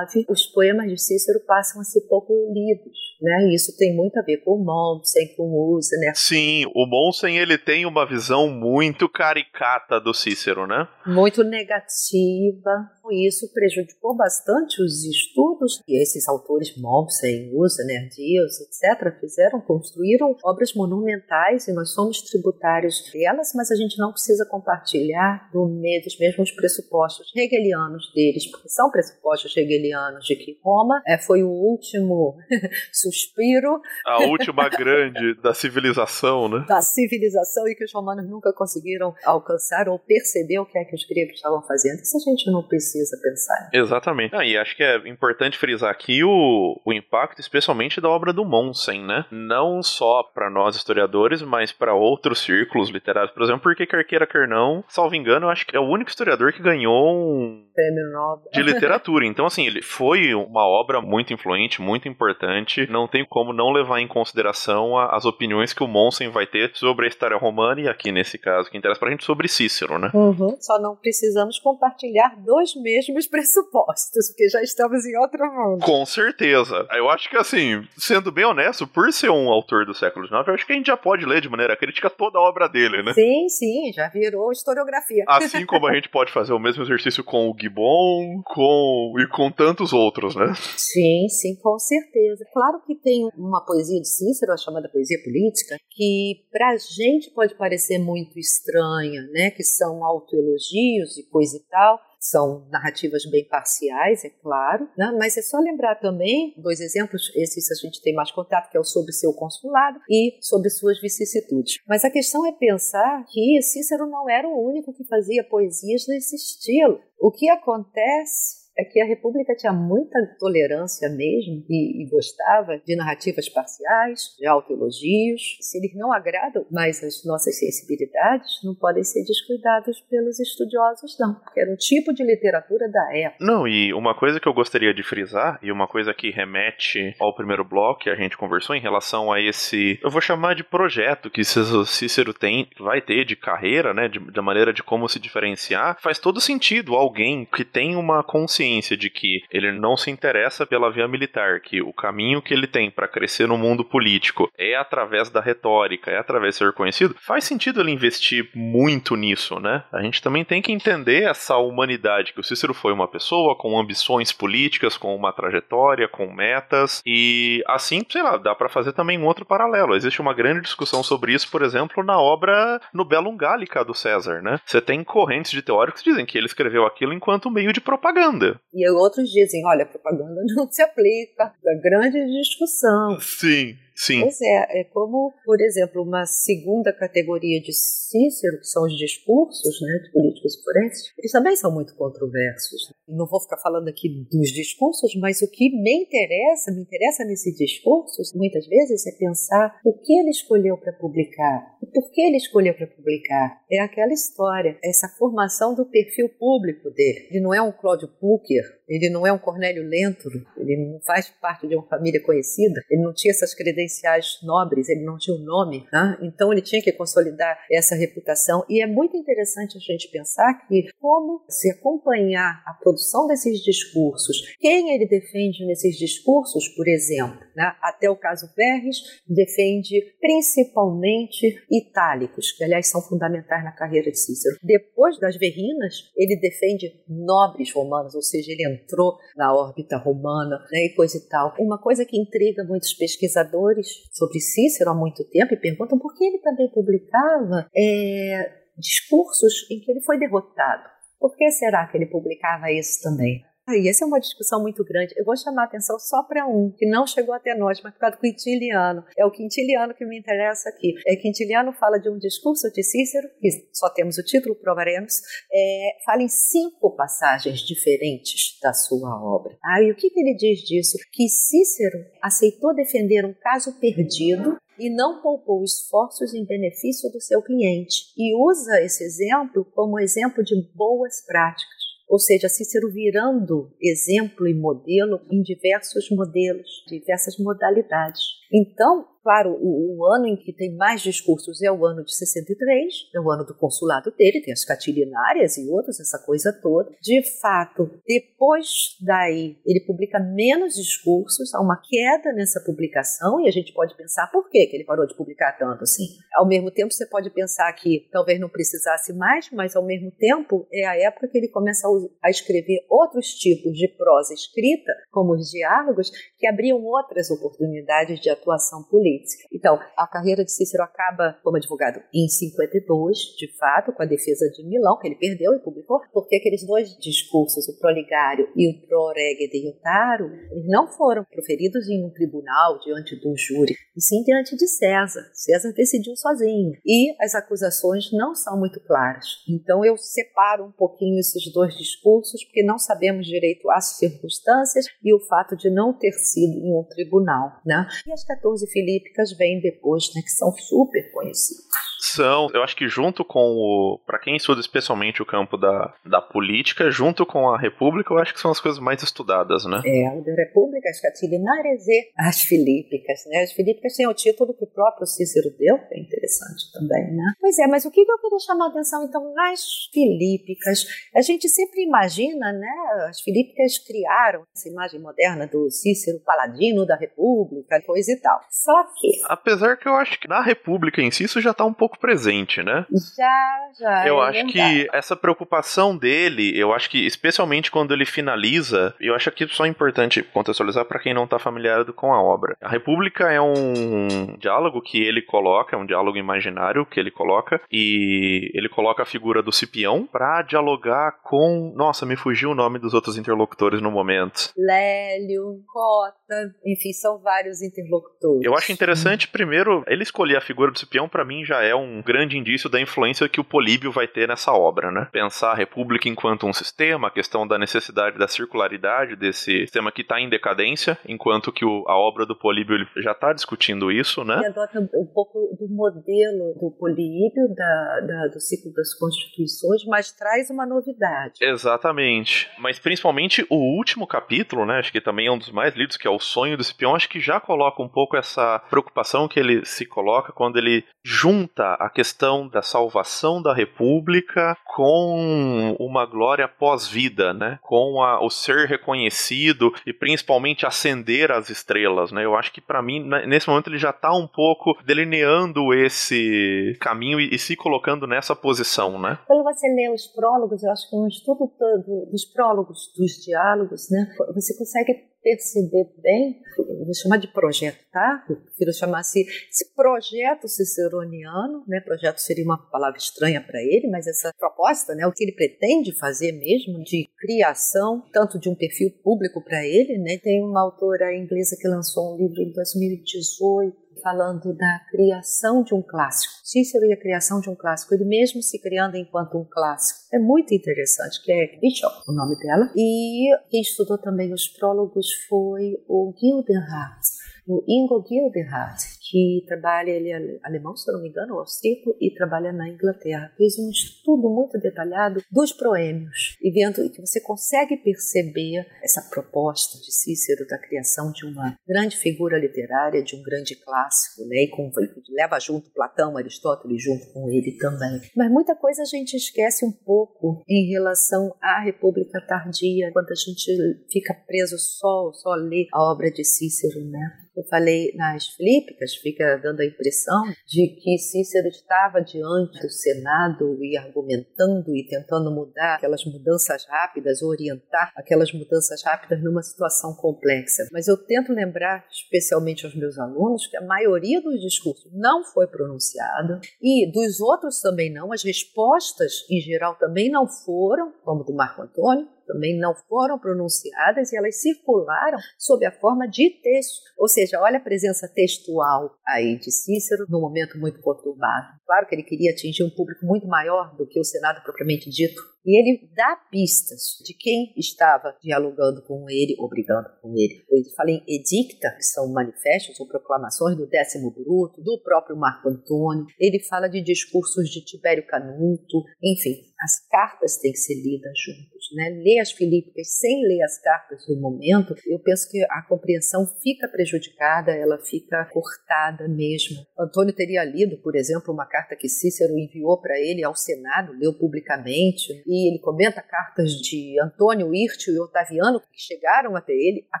os poemas de Cícero passam a ser pouco lidos. Né? Isso tem muito a ver com o Mommsen, com o Usa, né? Sim, o Mommsen ele tem uma visão muito caricata do Cícero, né? Muito negativa. Isso prejudicou bastante os estudos que esses autores Mommsen, Usa, Nerdius, etc., fizeram, construíram obras monumentais e nós somos tributários delas, mas a gente não precisa compartilhar do meio dos mesmos pressupostos hegelianos deles, porque são pressupostos hegelianos de que Roma é, foi o último *laughs* suspiro. A última grande *laughs* da civilização, né? Da civilização e que os romanos nunca conseguiram alcançar ou perceber o que é que os gregos estavam fazendo. Isso a gente não precisa pensar. Exatamente. Ah, e acho que é importante frisar aqui o, o impacto, especialmente da obra do Monsen, né? Não só para nós historiadores, mas para outros círculos literários. Por exemplo, porque quer queira, quer não, salvo engano, eu acho que é o único historiador que ganhou um prêmio Nobel de literatura. Então, assim, ele foi uma obra muito influente, muito importante. Não tem como não levar em consideração as opiniões que o Monsen vai ter sobre a história romana e aqui nesse caso que interessa pra gente sobre Cícero, né? Uhum. Só não precisamos compartilhar dos mesmos pressupostos, porque já estamos em outro mundo. Com certeza. Eu acho que assim, sendo bem honesto, por ser um autor do século XIX, eu acho que a gente já pode ler de maneira crítica toda a obra dele, né? Sim, sim, já virou historiografia. Assim como a gente pode fazer o mesmo exercício com o Gibbon, com e com tantos outros, né? Sim, sim, com certeza. Claro que tem uma poesia de Cícero, a chamada poesia política, que pra gente pode parecer muito estranha, né? Que são autoelogios e coisa e tal, são narrativas bem parciais, é claro, né? mas é só lembrar também dois exemplos, esses a gente tem mais contato, que é o sobre seu consulado e sobre suas vicissitudes. Mas a questão é pensar que Cícero não era o único que fazia poesias desse estilo. O que acontece é que a República tinha muita tolerância mesmo e, e, gostava de narrativas parciais, de autoelogios. Se eles não agradam mais as nossas sensibilidades, não podem ser descuidados pelos estudiosos, não, porque era um tipo de literatura da época. Não, e uma coisa que eu gostaria de frisar, e uma coisa que remete ao primeiro bloco que a gente conversou em relação a esse, eu vou chamar de projeto que Cícero tem, vai ter de carreira, né, de, da maneira de como se diferenciar, faz todo sentido alguém que tem uma consciência consciência de que ele não se interessa pela via militar, que o caminho que ele tem para crescer no mundo político é através da retórica, é através de ser conhecido, faz sentido ele investir muito nisso, né? A gente também tem que entender essa humanidade, que o Cícero foi uma pessoa com ambições políticas, com uma trajetória, com metas, e assim, sei lá, dá para fazer também um outro paralelo. Existe uma grande discussão sobre isso, por exemplo, na obra no Gallica do César, né? Você tem correntes de teóricos que dizem que ele escreveu aquilo enquanto meio de propaganda. E outros dizem, olha, propaganda *laughs* não se aplica. Da grande discussão. Sim. Sim. Pois é, é como, por exemplo, uma segunda categoria de Cícero, que são os discursos né, de políticos forenses, eles também são muito controversos. Não vou ficar falando aqui dos discursos, mas o que me interessa, me interessa nesses discursos, muitas vezes, é pensar o que ele escolheu para publicar. E por que ele escolheu para publicar? É aquela história, essa formação do perfil público dele. Ele não é um Cláudio Pucker, ele não é um Cornélio Lenturo, ele não faz parte de uma família conhecida, ele não tinha essas credenciais nobres, ele não tinha o um nome, né? então ele tinha que consolidar essa reputação. E é muito interessante a gente pensar que como se acompanhar a produção desses discursos, quem ele defende nesses discursos, por exemplo, né? até o caso Verres, defende principalmente itálicos, que aliás são fundamentais na carreira de Cícero. Depois das Verrinas, ele defende nobres romanos, ou seja, ele entrou na órbita romana né? e coisa e tal. Uma coisa que intriga muitos pesquisadores sobre Cícero há muito tempo e perguntam por que ele também publicava é, discursos em que ele foi derrotado. Por que será que ele publicava isso também? E essa é uma discussão muito grande. Eu vou chamar a atenção só para um, que não chegou até nós, mas por causa do Quintiliano. É o Quintiliano que me interessa aqui. É, Quintiliano fala de um discurso de Cícero, que só temos o título, provaremos, é, fala em cinco passagens diferentes da sua obra. Ah, e o que, que ele diz disso? Que Cícero aceitou defender um caso perdido e não poupou esforços em benefício do seu cliente, e usa esse exemplo como exemplo de boas práticas. Ou seja, Cícero virando exemplo e modelo em diversos modelos, diversas modalidades. Então, Claro, o, o, ano em que tem mais discursos é o ano de 63, é o ano do consulado dele, tem as catilinárias e outros, essa coisa toda. De fato, depois daí, ele publica menos discursos, há uma queda nessa publicação, e a gente pode pensar por que ele parou de publicar tanto assim. Ao mesmo tempo, você pode pensar que talvez não precisasse mais, mas ao mesmo tempo é a época que ele começa a, escrever outros tipos de prosa escrita, como os diálogos, que abriam outras oportunidades de atuação política. Então, a carreira de Cícero acaba como advogado em 52, de fato, com a defesa de Milão, que ele perdeu e publicou, porque aqueles dois discursos, o proligário e o pro rege de Iotaro, eles não foram proferidos em um tribunal diante de um júri, e sim diante de César. César decidiu sozinho. E as acusações não são muito claras. Então, eu separo um pouquinho esses dois discursos, porque não sabemos direito as circunstâncias e o fato de não ter sido em um tribunal. Né? E as 14 Filipe políticas vêm depois, né, que são super conhecidas. São, eu acho que junto com o. para quem estuda especialmente o campo da, da política, junto com a República, eu acho que são as coisas mais estudadas, né? É, a República, as catilinárias e as filípicas, né? As filípicas têm o título que o próprio Cícero deu, que é interessante também, né? Pois é, mas o que eu queria chamar a atenção, então, nas filípicas? A gente sempre imagina, né? As filípicas criaram essa imagem moderna do Cícero paladino da República, coisa e tal. Só que. Apesar que eu acho que na República em si isso já está um pouco presente, né? Já, já. Eu é acho que essa preocupação dele, eu acho que especialmente quando ele finaliza, eu acho que só é importante contextualizar para quem não está familiarizado com a obra. A República é um diálogo que ele coloca, é um diálogo imaginário que ele coloca e ele coloca a figura do Cipião para dialogar com, nossa, me fugiu o nome dos outros interlocutores no momento. Lélio, Cota, enfim, são vários interlocutores. Eu acho interessante, primeiro, ele escolher a figura do Cipião, para mim já é um grande indício da influência que o Políbio vai ter nessa obra, né? Pensar a República enquanto um sistema, a questão da necessidade da circularidade desse sistema que está em decadência, enquanto que o, a obra do Políbio já está discutindo isso, né? Ele adota um pouco do modelo do Políbio, da, da, do ciclo das constituições, mas traz uma novidade. Exatamente. Mas principalmente o último capítulo, né? Acho que também é um dos mais lidos, que é o Sonho do Cipião, acho que já coloca um pouco essa preocupação que ele se coloca quando ele junta a questão da salvação da República com uma glória pós-vida, né? Com a, o ser reconhecido e principalmente acender as estrelas, né? Eu acho que para mim nesse momento ele já está um pouco delineando esse caminho e, e, se colocando nessa posição, né? Quando você lê os prólogos, eu acho que um estudo todo dos prólogos dos diálogos, né? Você consegue perceber bem, vou chamar de projeto, tá? Eu prefiro chamar assim, esse projeto ciceroniano, né? Projeto seria uma palavra estranha para ele, mas essa proposta, né? O que ele pretende fazer mesmo de criação, tanto de um perfil público para ele, né? Tem uma autora inglesa que lançou um livro em 2018 falando da criação de um clássico. Cícero e a criação de um clássico, ele mesmo se criando enquanto um clássico. É muito interessante, que é Bishop, o nome dela. E quem estudou também os prólogos foi o Gildenhardt, o Ingo Gildenhardt, que trabalha, ele é alemão, se eu não me engano, austríaco, e trabalha na Inglaterra. Fez um estudo muito detalhado dos proêmios, e vendo que você consegue perceber essa proposta de Cícero da criação de uma grande figura literária, de um grande clássico, né? e com, leva junto Platão, Aristóteles, junto com ele também. Mas muita coisa a gente esquece um pouco em relação à República Tardia, quando a gente fica preso só, só ler a obra de Cícero, né? Eu falei nas Filípicas, fica dando a impressão de que Cícero estava diante do Senado e argumentando e tentando mudar aquelas mudanças rápidas, orientar aquelas mudanças rápidas numa situação complexa. Mas eu tento lembrar, especialmente aos meus alunos, que a maioria dos discursos não foi pronunciada e dos outros também não, as respostas em geral também não foram, como do Marco Antônio, também não foram pronunciadas e elas circularam sob a forma de texto. Ou seja, olha a presença textual aí de Cícero num momento muito conturbado. Claro que ele queria atingir um público muito maior do que o Senado propriamente dito, e ele dá pistas de quem estava dialogando com ele, obrigando com ele. Ele fala em edicta, que são manifestos ou proclamações do décimo bruto, do próprio Marco Antônio. Ele fala de discursos de Tibério Canuto, enfim, as cartas têm que ser lidas juntos. Né? Ler as Filípicas sem ler as cartas no momento, eu penso que a compreensão fica prejudicada, ela fica cortada mesmo. Antônio teria lido, por exemplo, uma carta que Cícero enviou para ele ao Senado, leu publicamente, e ele comenta cartas de Antônio, Hirtio e Otaviano que chegaram até ele. A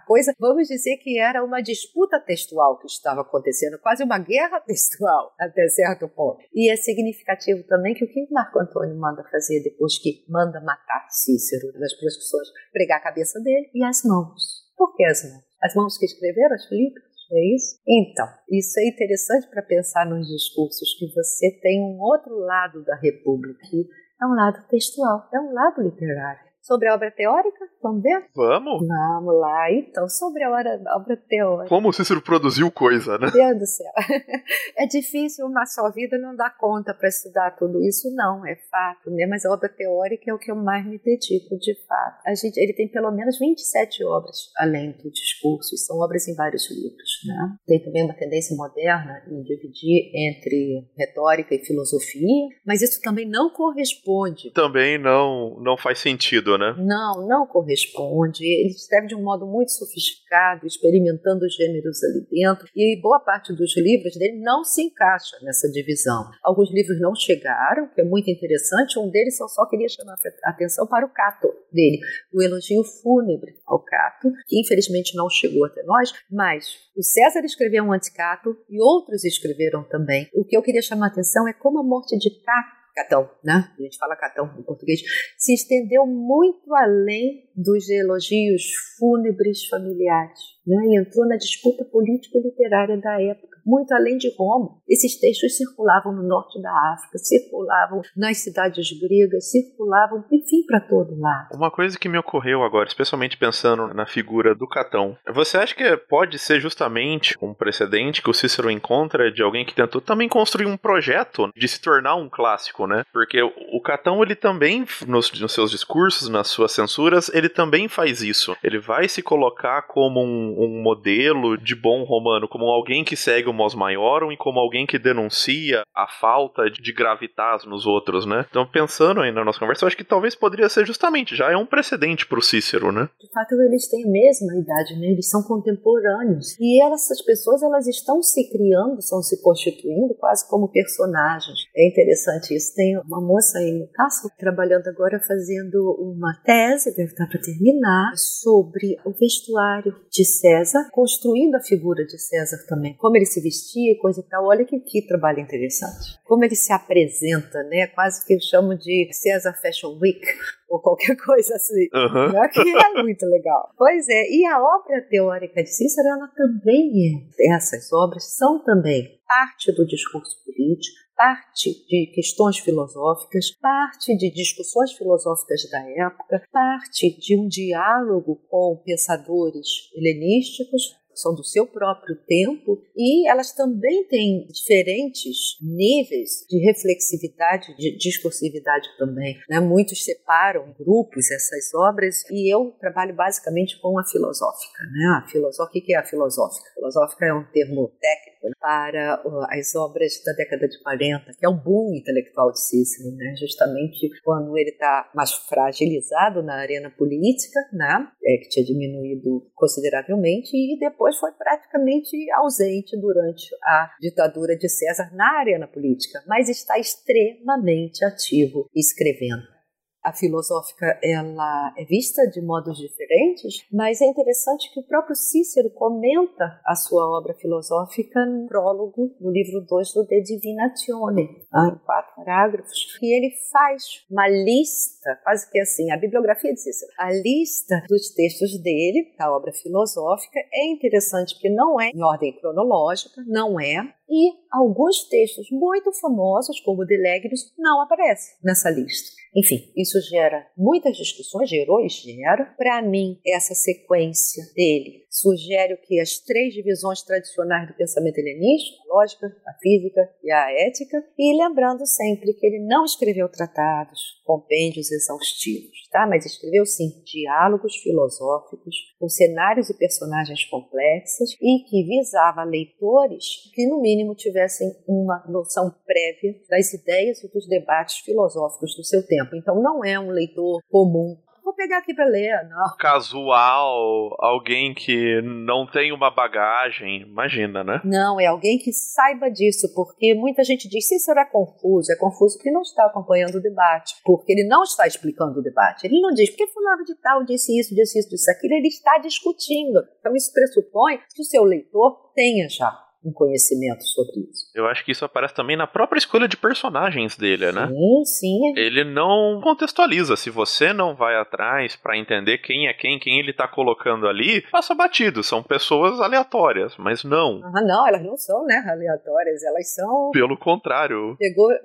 coisa, vamos dizer que era uma disputa textual que estava acontecendo, quase uma guerra *laughs* textual até certo ponto. E é significativo também que o que Marco Antônio manda fazer depois que manda matar Cícero, das pessoas pregar a cabeça dele e as mãos. Por que as mãos? As mãos que escreveram as Filipas? É isso? Então, isso é interessante para pensar nos discursos, que você tem um outro lado da República, que é um lado textual, é um lado literário sobre a obra teórica? Vamos ver? Vamos? Vamos lá. Então, sobre a obra, a obra teórica. Como o Cícero produziu coisa, né? Deus do céu. *laughs* É difícil uma só vida não dar conta para estudar tudo isso, não, é fato, né? Mas a obra teórica é o que eu mais me dedico, de fato. A gente, ele tem pelo menos 27 obras, além do discurso, e são obras em vários livros, né? Tem também uma tendência moderna em dividir entre retórica e filosofia, mas isso também não corresponde. Também não, não faz sentido, né? Não, não corresponde. Ele escreve de um modo muito sofisticado, experimentando os gêneros ali dentro, e boa parte dos livros dele não se encaixa nessa divisão. Alguns livros não chegaram, que é muito interessante. Um deles eu só queria chamar a atenção para o Cato dele, o elogio fúnebre ao Cato, que infelizmente não chegou até nós, mas o César escreveu um anticato e outros escreveram também. O que eu queria chamar a atenção é como a morte de Cato Catão, né? A gente fala Catão em português, se estendeu muito além dos elogios fúnebres familiares, né? E entrou na disputa político-literária da época muito além de Roma. Esses textos circulavam no norte da África, circulavam nas cidades gregas, circulavam, enfim, para todo lado. Uma coisa que me ocorreu agora, especialmente pensando na figura do Catão, você acha que pode ser justamente um precedente que o Cícero encontra de alguém que tentou também construir um projeto de se tornar um clássico, né? Porque o Catão, ele também, nos, nos seus discursos, nas suas censuras, ele também faz isso. Ele vai se colocar como um, um modelo de bom romano, como alguém que segue o mos maiorum e como alguém que denuncia a falta de gravitas nos outros, né? Então, pensando aí na nossa conversa, eu acho que talvez poderia ser justamente, já é um precedente pro Cícero, né? De fato, eles têm a mesma idade, né? Eles são contemporâneos. E essas pessoas, elas estão se criando, estão se constituindo quase como personagens. É interessante isso. Tem uma moça aí Cássio trabalhando agora fazendo uma tese, deve estar para terminar, sobre o vestuário de César, construindo a figura de César também. Como ele se se vestia e coisa e tal. Olha que, que trabalho interessante. Como ele se apresenta, né? Quase que eu chamo de César Fashion Week ou qualquer *laughs* coisa assim. Uhum. Né? Que é muito legal. Pois é, e a obra teórica de Cícero, ela também é. Essas obras são também parte do discurso político, parte de questões filosóficas, parte de discussões filosóficas da época, parte de um diálogo com pensadores helenísticos, são do seu próprio tempo e elas também têm diferentes níveis de reflexividade, de discursividade também. Né? Muitos separam grupos essas obras e eu trabalho basicamente com a filosófica. Né? A filosófica, o que é a filosófica? A filosófica é um termo técnico para as obras da década de 40, que é o boom intelectual de Cícero, né? justamente quando ele está mais fragilizado na arena política, né? é, que tinha diminuído consideravelmente, e depois foi praticamente ausente durante a ditadura de César na arena política, mas está extremamente ativo escrevendo a filosófica ela é vista de modos diferentes, mas é interessante que o próprio Cícero comenta a sua obra filosófica no prólogo no livro 2 do De Divinatione, em quatro parágrafos, e ele faz uma lista, quase que assim, a bibliografia de Cícero, a lista dos textos dele, da obra filosófica, é interessante porque não é em ordem cronológica, não é, e alguns textos muito famosos, como o de Legros, não aparecem nessa lista. Enfim, isso gera muitas discussões, gerou e gera. Para mim, essa sequência dele sugere que as três divisões tradicionais do pensamento helenístico, a lógica, a física e a ética, e lembrando sempre que ele não escreveu tratados, compêndios exaustivos, tá? Mas escreveu sim diálogos filosóficos com cenários e personagens complexos e que visava leitores que no mínimo tivessem uma noção prévia das ideias e dos debates filosóficos do seu tempo. Então não é um leitor comum vou pegar aqui para ler, não. Casual, alguém que não tem uma bagagem, imagina, né? Não, é alguém que saiba disso, porque muita gente diz, se isso era confuso, é confuso porque não está acompanhando o debate, porque ele não está explicando o debate. Ele não diz, porque fulano de tal disse isso, disse isso, disse aquilo, ele está discutindo. Então isso pressupõe que o seu leitor tenha já um conhecimento sobre isso. Eu acho que isso aparece também na própria escolha de personagens dele, né? Sim, sim. Ele não contextualiza. Se você não vai atrás para entender quem é quem, quem ele tá colocando ali, passa batido. São pessoas aleatórias, mas não. Ah, não, elas não são, né, aleatórias. Elas são. Pelo contrário.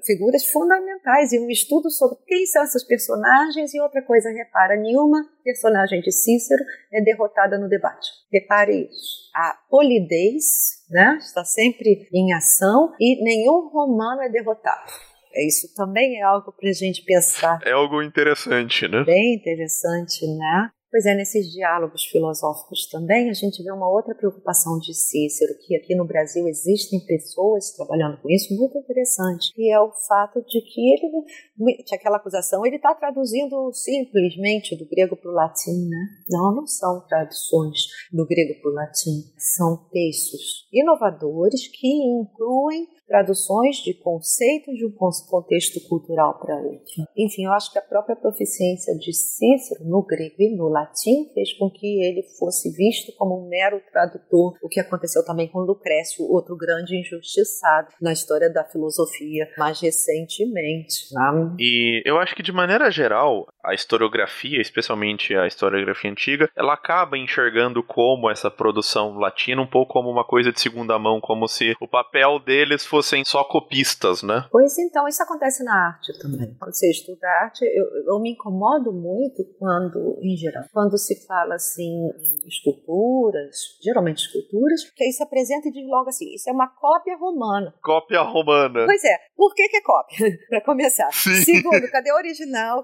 Figuras fundamentais e um estudo sobre quem são essas personagens e outra coisa, repara, nenhuma personagem de Cícero é derrotada no debate. Repare isso. A polidez né? está sempre em ação e nenhum romano é derrotado. É isso também é algo para a gente pensar. É algo interessante, né? Bem interessante, né? Pois é, nesses diálogos filosóficos também a gente vê uma outra preocupação de Cícero, que aqui no Brasil existem pessoas trabalhando com isso, muito interessante, que é o fato de que ele, aquela acusação, ele está traduzindo simplesmente do grego para o latim, né? Não, não são traduções do grego para o latim, são textos inovadores que incluem traduções de conceitos de um contexto cultural para outro. Enfim, eu acho que a própria proficiência de Cícero no grego e no latim fez com que ele fosse visto como um mero tradutor, o que aconteceu também com Lucrécio, outro grande injustiçado na história da filosofia mais recentemente. Né? E eu acho que de maneira geral, a historiografia, especialmente a historiografia antiga, ela acaba enxergando como essa produção latina um pouco como uma coisa de segunda mão, como se o papel deles fossem só copistas, né? Pois então, isso acontece na arte também. Quando você estuda arte, eu, eu me incomodo muito quando, em geral, quando se fala assim em esculturas, geralmente esculturas, que aí se apresenta e diz logo assim, isso é uma cópia romana. Cópia romana. Pois é. Por que, que é cópia? *laughs* Para começar. Sim. Segundo, cadê o original?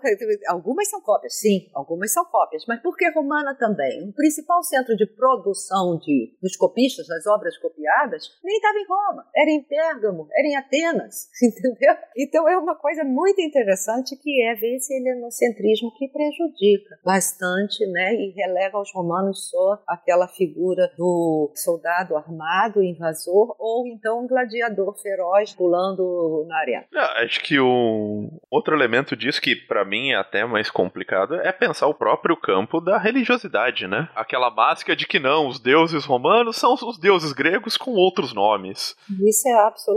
Algumas são cópias, sim, algumas são cópias, mas por que romana também? O principal centro de produção de, dos copistas, das obras copiadas, nem estava em Roma, era em Pérgamo, era em Atenas, *laughs* entendeu? Então é uma coisa muito interessante que é ver esse helenocentrismo que prejudica bastante, né, e relega aos romanos só aquela figura do soldado armado, invasor, ou então um gladiador feroz pulando na arena. acho que um outro elemento disso que para mim é até mais complicado é pensar o próprio campo da religiosidade, né? Aquela básica de que não, os deuses romanos são os deuses gregos com outros nomes. Isso é absolutamente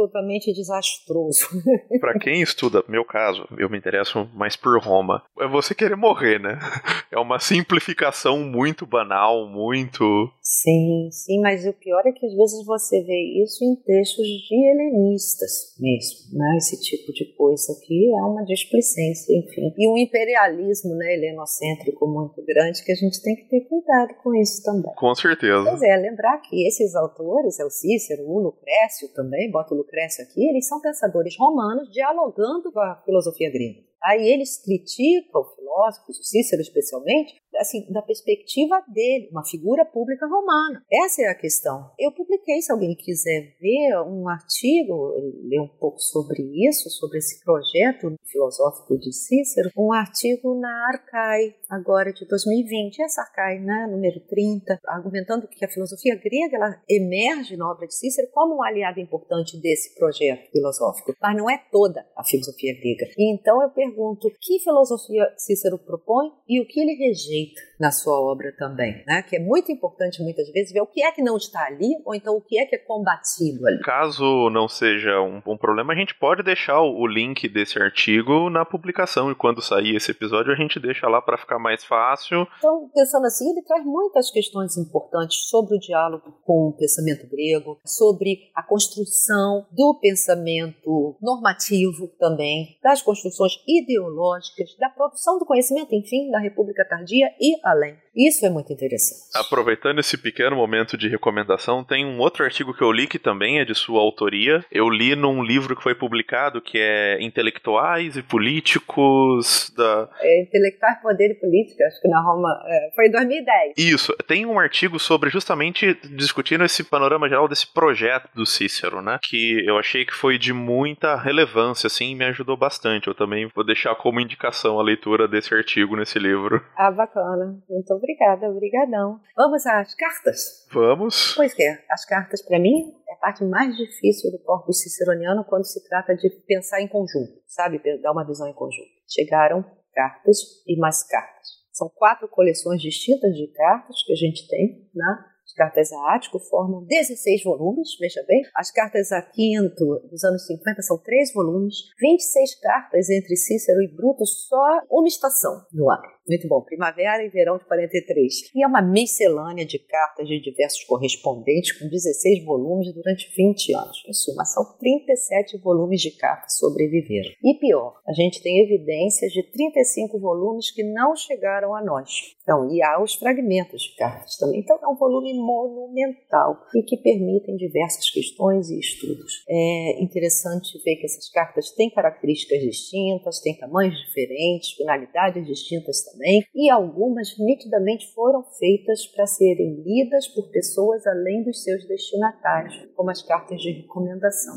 desastroso. *laughs* para quem estuda, meu caso, eu me interesso mais por Roma, é você querer morrer, né? *laughs* É uma simplificação muito banal, muito. Sim, sim, mas o pior é que às vezes você vê isso em textos de helenistas mesmo, né? Esse tipo de coisa aqui é uma displicência, enfim. E um imperialismo, né, helenocêntrico muito grande que a gente tem que ter cuidado com isso também. Com certeza. Pois é, lembrar que esses autores, é o Cícero, o Lucrécio também, bota o Lucrécio aqui, eles são pensadores romanos dialogando com a filosofia grega. Aí eles criticam filósofos, o Cícero especialmente, assim, da perspectiva dele, uma figura pública romana. Essa é a questão. Eu publiquei, se alguém quiser ver um artigo, ler um pouco sobre isso, sobre esse projeto filosófico de Cícero, um artigo na Arcai, agora de 2020, essa Arcai, né, número 30, argumentando que a filosofia grega ela emerge na obra de Cícero como um aliado importante desse projeto filosófico, mas não é toda a filosofia grega. Então eu pergunto, que filosofia Cícero propõe e o que ele rejeita? na sua obra também, né? Que é muito importante muitas vezes ver o que é que não está ali ou então o que é que é combatido ali. Caso não seja um, um problema, a gente pode deixar o link desse artigo na publicação e quando sair esse episódio a gente deixa lá para ficar mais fácil. Então, pensando assim, ele traz muitas questões importantes sobre o diálogo com o pensamento grego, sobre a construção do pensamento normativo também, das construções ideológicas, da produção do conhecimento, enfim, da República Tardia e além. Isso é muito interessante. Aproveitando esse pequeno momento de recomendação, tem um outro artigo que eu li que também é de sua autoria. Eu li num livro que foi publicado que é Intelectuais e Políticos da. É, Intelectuais, Poder e Política, acho que na Roma. É, foi em 2010. Isso. Tem um artigo sobre justamente discutindo esse panorama geral desse projeto do Cícero, né? Que eu achei que foi de muita relevância, assim, e me ajudou bastante. Eu também vou deixar como indicação a leitura desse artigo nesse livro. Ah, bacana. Muito obrigada, obrigadão. Vamos às cartas? Vamos. Pois é, as cartas para mim é a parte mais difícil do corpus ciceroniano quando se trata de pensar em conjunto, sabe? Dar uma visão em conjunto. Chegaram cartas e mais cartas. São quatro coleções distintas de cartas que a gente tem, né? As cartas a Ático formam 16 volumes, veja bem. As cartas a Quinto, dos anos 50, são 3 volumes. 26 cartas entre Cícero e Bruto, só uma estação no ano. Muito bom. Primavera e Verão de 43. E é uma miscelânea de cartas de diversos correspondentes com 16 volumes durante 20 anos. Em suma, são 37 volumes de cartas sobreviveram. E pior, a gente tem evidências de 35 volumes que não chegaram a nós. Então, e há os fragmentos de cartas também. Então, é um volume monumental e que permitem diversas questões e estudos. É interessante ver que essas cartas têm características distintas, têm tamanhos diferentes, finalidades distintas também e algumas nitidamente foram feitas para serem lidas por pessoas além dos seus destinatários, como as cartas de recomendação.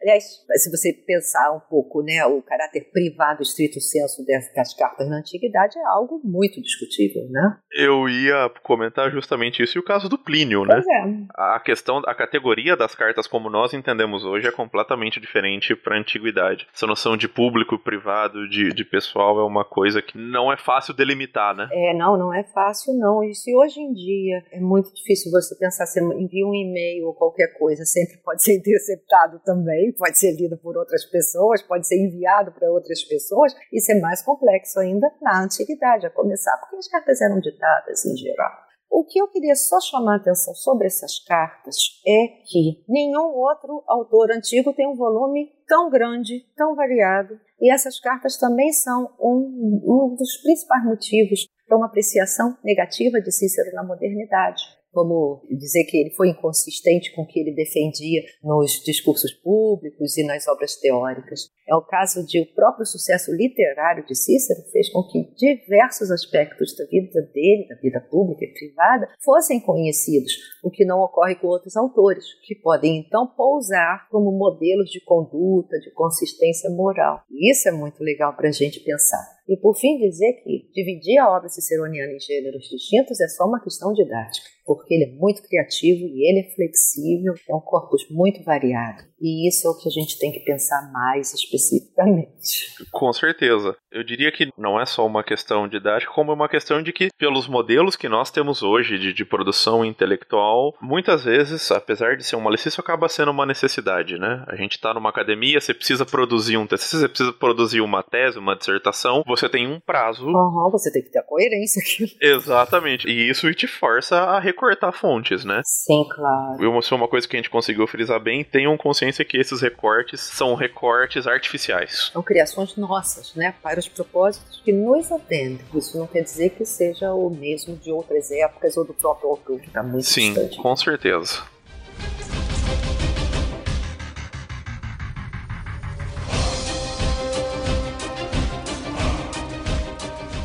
Aliás, se você pensar um pouco, né, o caráter privado, estrito senso das cartas na antiguidade é algo muito discutível, né? Eu ia comentar justamente isso e o caso do Plínio, né? Pois é. A questão, a categoria das cartas como nós entendemos hoje é completamente diferente para a antiguidade. Essa noção de público, privado, de, de pessoal é uma coisa que não é fácil fácil delimitar, né? É, não, não é fácil não. E se hoje em dia é muito difícil você pensar, você envia um e-mail ou qualquer coisa, sempre pode ser *laughs* interceptado também, pode ser lido por outras pessoas, pode ser enviado para outras pessoas, isso é mais complexo ainda na antiguidade, a começar porque as cartas eram ditadas em geral. O que eu queria só chamar a atenção sobre essas cartas é que nenhum outro autor antigo tem um volume tão grande, tão variado, e essas cartas também são um, um dos principais motivos para uma apreciação negativa de Cícero na modernidade como dizer que ele foi inconsistente com o que ele defendia nos discursos públicos e nas obras teóricas. É o caso de o próprio sucesso literário de Cícero fez com que diversos aspectos da vida dele, da vida pública e privada, fossem conhecidos, o que não ocorre com outros autores, que podem então pousar como modelos de conduta, de consistência moral. E isso é muito legal para a gente pensar. E por fim dizer que dividir a obra ciceroniana em gêneros distintos é só uma questão didática, porque ele é muito criativo e ele é flexível, é um corpus muito variado. E isso é o que a gente tem que pensar mais especificamente. Com certeza. Eu diria que não é só uma questão didática, como é uma questão de que, pelos modelos que nós temos hoje de, de produção intelectual, muitas vezes, apesar de ser um malefício, acaba sendo uma necessidade, né? A gente está numa academia, você precisa produzir um TCC, você precisa produzir uma tese, uma dissertação, você tem um prazo. Uhum, você tem que ter a coerência aqui. Exatamente. E isso te força a recortar fontes, né? Sim, claro. Isso é uma coisa que a gente conseguiu frisar bem. Tenham consciência que esses recortes são recortes artificiais. São criações nossas, né? Para os propósitos que nos atendem. Isso não quer dizer que seja o mesmo de outras épocas ou do próprio autor, que está muito Sim, distante. com certeza.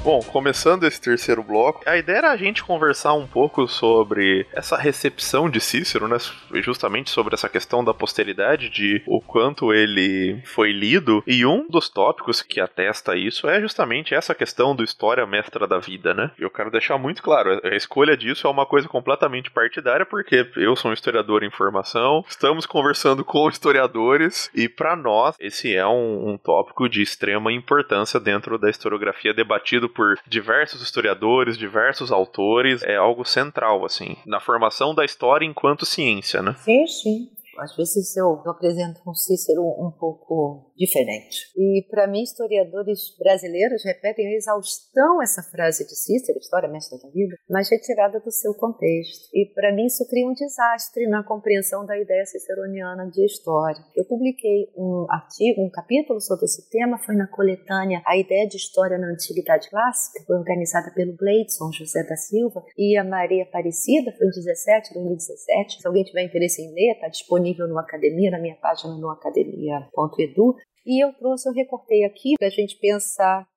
Bom, começando esse terceiro bloco, a ideia era a gente conversar um pouco sobre essa recepção de Cícero, né? Justamente sobre essa questão da posteridade, de o quanto ele foi lido. E um dos tópicos que atesta isso é justamente essa questão do história mestra da vida, né? Eu quero deixar muito claro, a escolha disso é uma coisa completamente partidária, porque eu sou um historiador em formação, estamos conversando com historiadores, e para nós esse é um, um tópico de extrema importância dentro da historiografia debatido por diversos historiadores, diversos autores, é algo central, assim, na formação da história enquanto ciência, né? Sim, sim. Às vezes eu, eu apresento um Cícero um pouco diferente. E para mim, historiadores brasileiros repetem a exaustão essa frase de Cícero, história mestra da vida, mas retirada do seu contexto. E para mim isso cria um desastre na compreensão da ideia ciceroniana de história. Eu publiquei um artigo, um capítulo sobre esse tema, foi na coletânea A Ideia de História na Antiguidade Clássica, foi organizada pelo Gleidson José da Silva e a Maria Aparecida, foi em 17, 2017. Se alguém tiver interesse em ler, está disponível disponível no Academia, na minha página no academia.edu. E eu trouxe, eu recortei aqui para a gente pensar.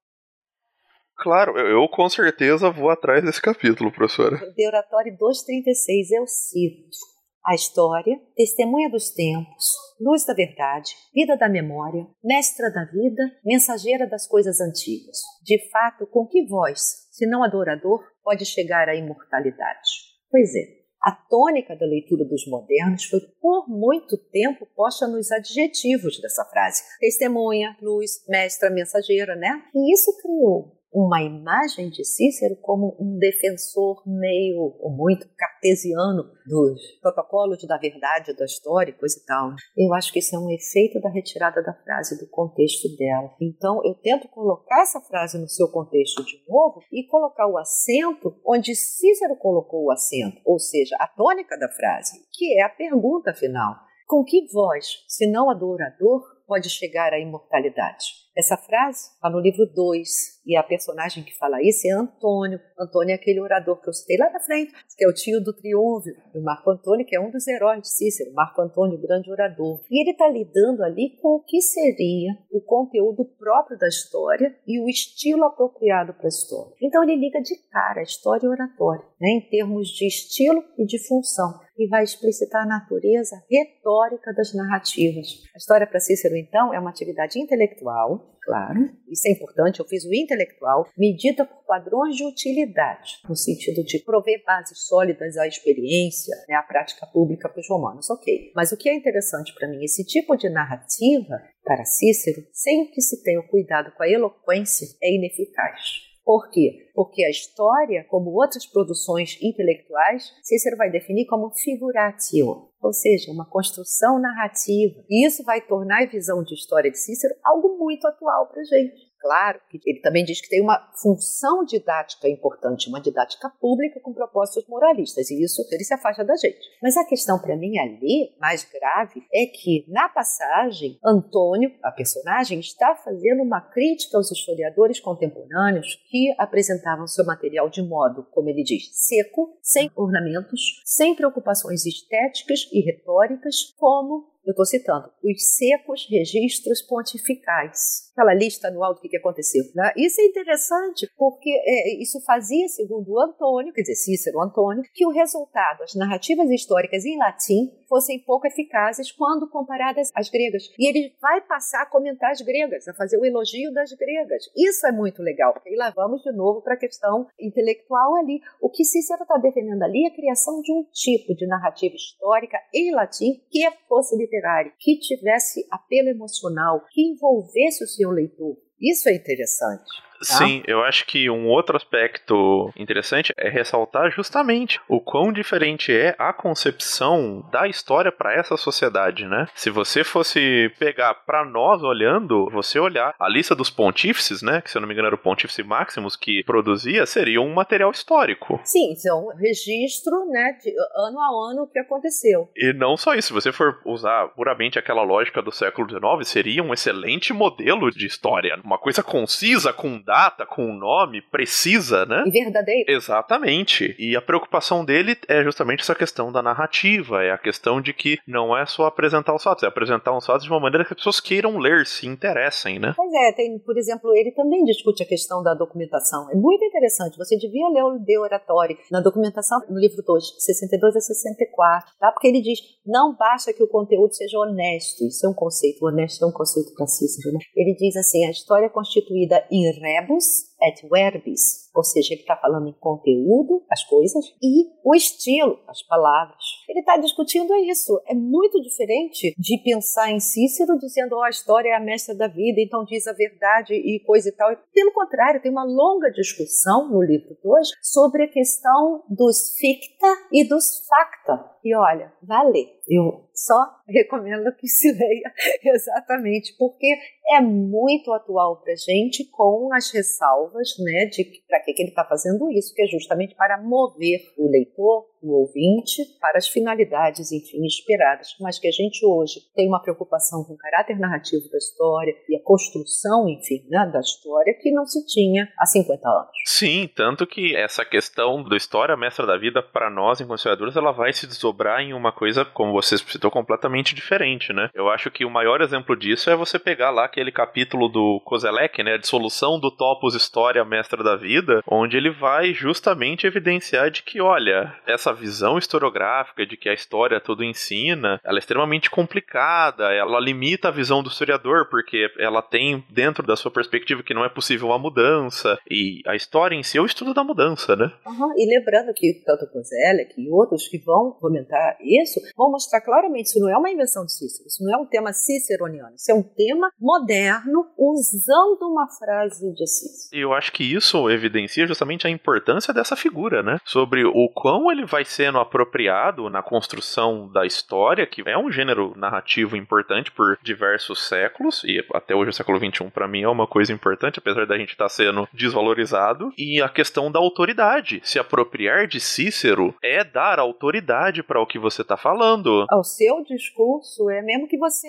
Claro, eu, eu, com certeza vou atrás desse capítulo, professora. De Oratório 236, eu cito a história, testemunha dos tempos, luz da verdade, vida da memória, mestra da vida, mensageira das coisas antigas. De fato, com que voz, se não adorador, pode chegar à imortalidade? Pois é, a tônica da leitura dos modernos foi por muito tempo posta nos adjetivos dessa frase. Testemunha, luz, mestra, mensageira, né? E isso criou uma imagem de Cícero como um defensor meio ou muito cartesiano dos protocolos da verdade, da história, coisa e tal. Eu acho que isso é um efeito da retirada da frase do contexto dela. Então eu tento colocar essa frase no seu contexto de novo e colocar o acento onde Cícero colocou o acento, ou seja, a tônica da frase, que é a pergunta final. Com que voz, se não a do orador, pode chegar à imortalidade? Essa frase está no livro 2 e a personagem que fala isso é Antônio. Antônio é aquele orador que eu citei lá na frente, que é o tio do triunvio, do Marco Antônio, que é um dos heróis de Cícero, Marco Antônio, grande orador. E ele está lidando ali com o que seria o conteúdo próprio da história e o estilo apropriado para a história. Então ele liga de cara história e oratória, né, em termos de estilo e de função e vai explicitar a natureza retórica das narrativas. A história para Cícero, então, é uma atividade intelectual, claro, isso é importante, eu fiz o intelectual, medida por padrões de utilidade, no sentido de prover bases sólidas à experiência, né, à prática pública para os romanos, ok. Mas o que é interessante para mim, esse tipo de narrativa, para Cícero, sem que se tenha cuidado com a eloquência, é ineficaz. Por quê? Porque a história, como outras produções intelectuais, Cícero vai definir como figuratio, ou seja, uma construção narrativa. E isso vai tornar a visão de história de Cícero algo muito atual para a gente. Claro que ele também diz que tem uma função didática importante, uma didática pública com propósitos moralistas, e isso ele se afasta da gente. Mas a questão para mim ali, mais grave, é que na passagem, Antônio, a personagem, está fazendo uma crítica aos historiadores contemporâneos que apresentavam seu material de modo, como ele diz, seco, sem ornamentos, sem preocupações estéticas e retóricas, como eu estou citando, os secos registros pontificais. Aquela lista anual do que, que aconteceu. Né? Isso é interessante porque é, isso fazia, segundo Antônio, quer dizer, Cícero Antônio, que o resultado, as narrativas históricas em latim, fossem pouco eficazes quando comparadas às gregas. E ele vai passar a comentar as gregas, a fazer o elogio das gregas. Isso é muito legal, porque aí lá vamos de novo para a questão intelectual ali. O que Cícero está defendendo ali é a criação de um tipo de narrativa histórica em latim que fosse literário, que tivesse apelo emocional, que envolvesse o seu leitor. Isso é interessante. Tá? Sim, eu acho que um outro aspecto interessante é ressaltar justamente o quão diferente é a concepção da história para essa sociedade, né? Se você fosse pegar para nós olhando, você olhar a lista dos pontífices, né, que se eu não me engano era o pontífice Maximus que produzia, seria um material histórico. Sim, um registro, né, de ano a ano o que aconteceu. E não só isso, se você for usar puramente aquela lógica do século XIX, seria um excelente modelo de história, uma coisa concisa com data, com um nome, precisa, né? E verdadeiro. Exatamente. E a preocupação dele é justamente essa questão da narrativa, é a questão de que não é só apresentar os fatos, é apresentar os fatos de uma maneira que as pessoas queiram ler, se interessem, né? Pois é, tem, por exemplo, ele também discute a questão da documentação. É muito interessante, você devia ler o De Oratório na documentação no livro 2, 62 a 64, tá? Porque ele diz, não basta que o conteúdo seja honesto, isso é um conceito, honesto é um conceito para Cícero, né? Ele diz assim, a história é constituída em rebus et verbis. Ou seja, ele está falando em conteúdo, as coisas, e o estilo, as palavras. Ele está discutindo isso. É muito diferente de pensar em Cícero dizendo, oh, a história é a mestra da vida, então diz a verdade e coisa e tal. Pelo contrário, tem uma longa discussão no livro 2 sobre a questão dos ficta e dos facta. E olha, vale. Eu só recomendo que se leia *laughs* exatamente, porque é muito atual para gente, com as ressalvas né, de para que, que ele está fazendo isso, que é justamente para mover o leitor, o ouvinte, para as finalidades, enfim, esperadas, mas que a gente hoje tem uma preocupação com o caráter narrativo da história e a construção, enfim, né, da história que não se tinha há 50 anos. Sim, tanto que essa questão da história mestra da vida, para nós, enquanto historiadores, ela vai se desdobrar em uma coisa, como você citou, completamente diferente, né? Eu acho que o maior exemplo disso é você pegar lá aquele capítulo do Kozelek, né, a dissolução do topos história mestra da vida, onde ele vai justamente evidenciar de que, olha, essa visão historiográfica de que a história tudo ensina, ela é extremamente complicada, ela limita a visão do historiador, porque ela tem dentro da sua perspectiva que não é possível a mudança, e a história em si é o estudo da mudança, né? Uhum. E lembrando que tanto o Kozelek e outros que vão comentar isso, vão mostrar claramente isso não é uma invenção de Cícero, isso não é um tema ciceroniano, isso é um tema moderno usando uma frase de Cícero. E eu acho que isso evidencia justamente a importância dessa figura, né? Sobre o quão ele vai sendo apropriado na construção da história, que é um gênero narrativo importante por diversos séculos, e até hoje o século XXI para mim é uma coisa importante, apesar da gente estar tá sendo desvalorizado, e a questão da autoridade. Se apropriar de Cícero é dar autoridade para o que você está falando. O seu discurso é mesmo que você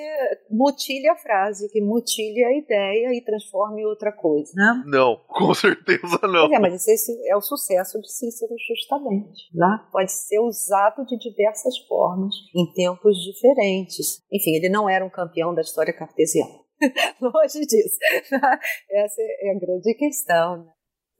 mutile a frase, que mutile a ideia e transforme em outra coisa, né? Não, com certeza não. Pois é, mas esse é o sucesso de Cícero justamente. Né? pode ser usado de diversas formas, em tempos diferentes. Enfim, ele não era um campeão da história cartesiana. *laughs* Longe disso. Essa é a grande questão. Né?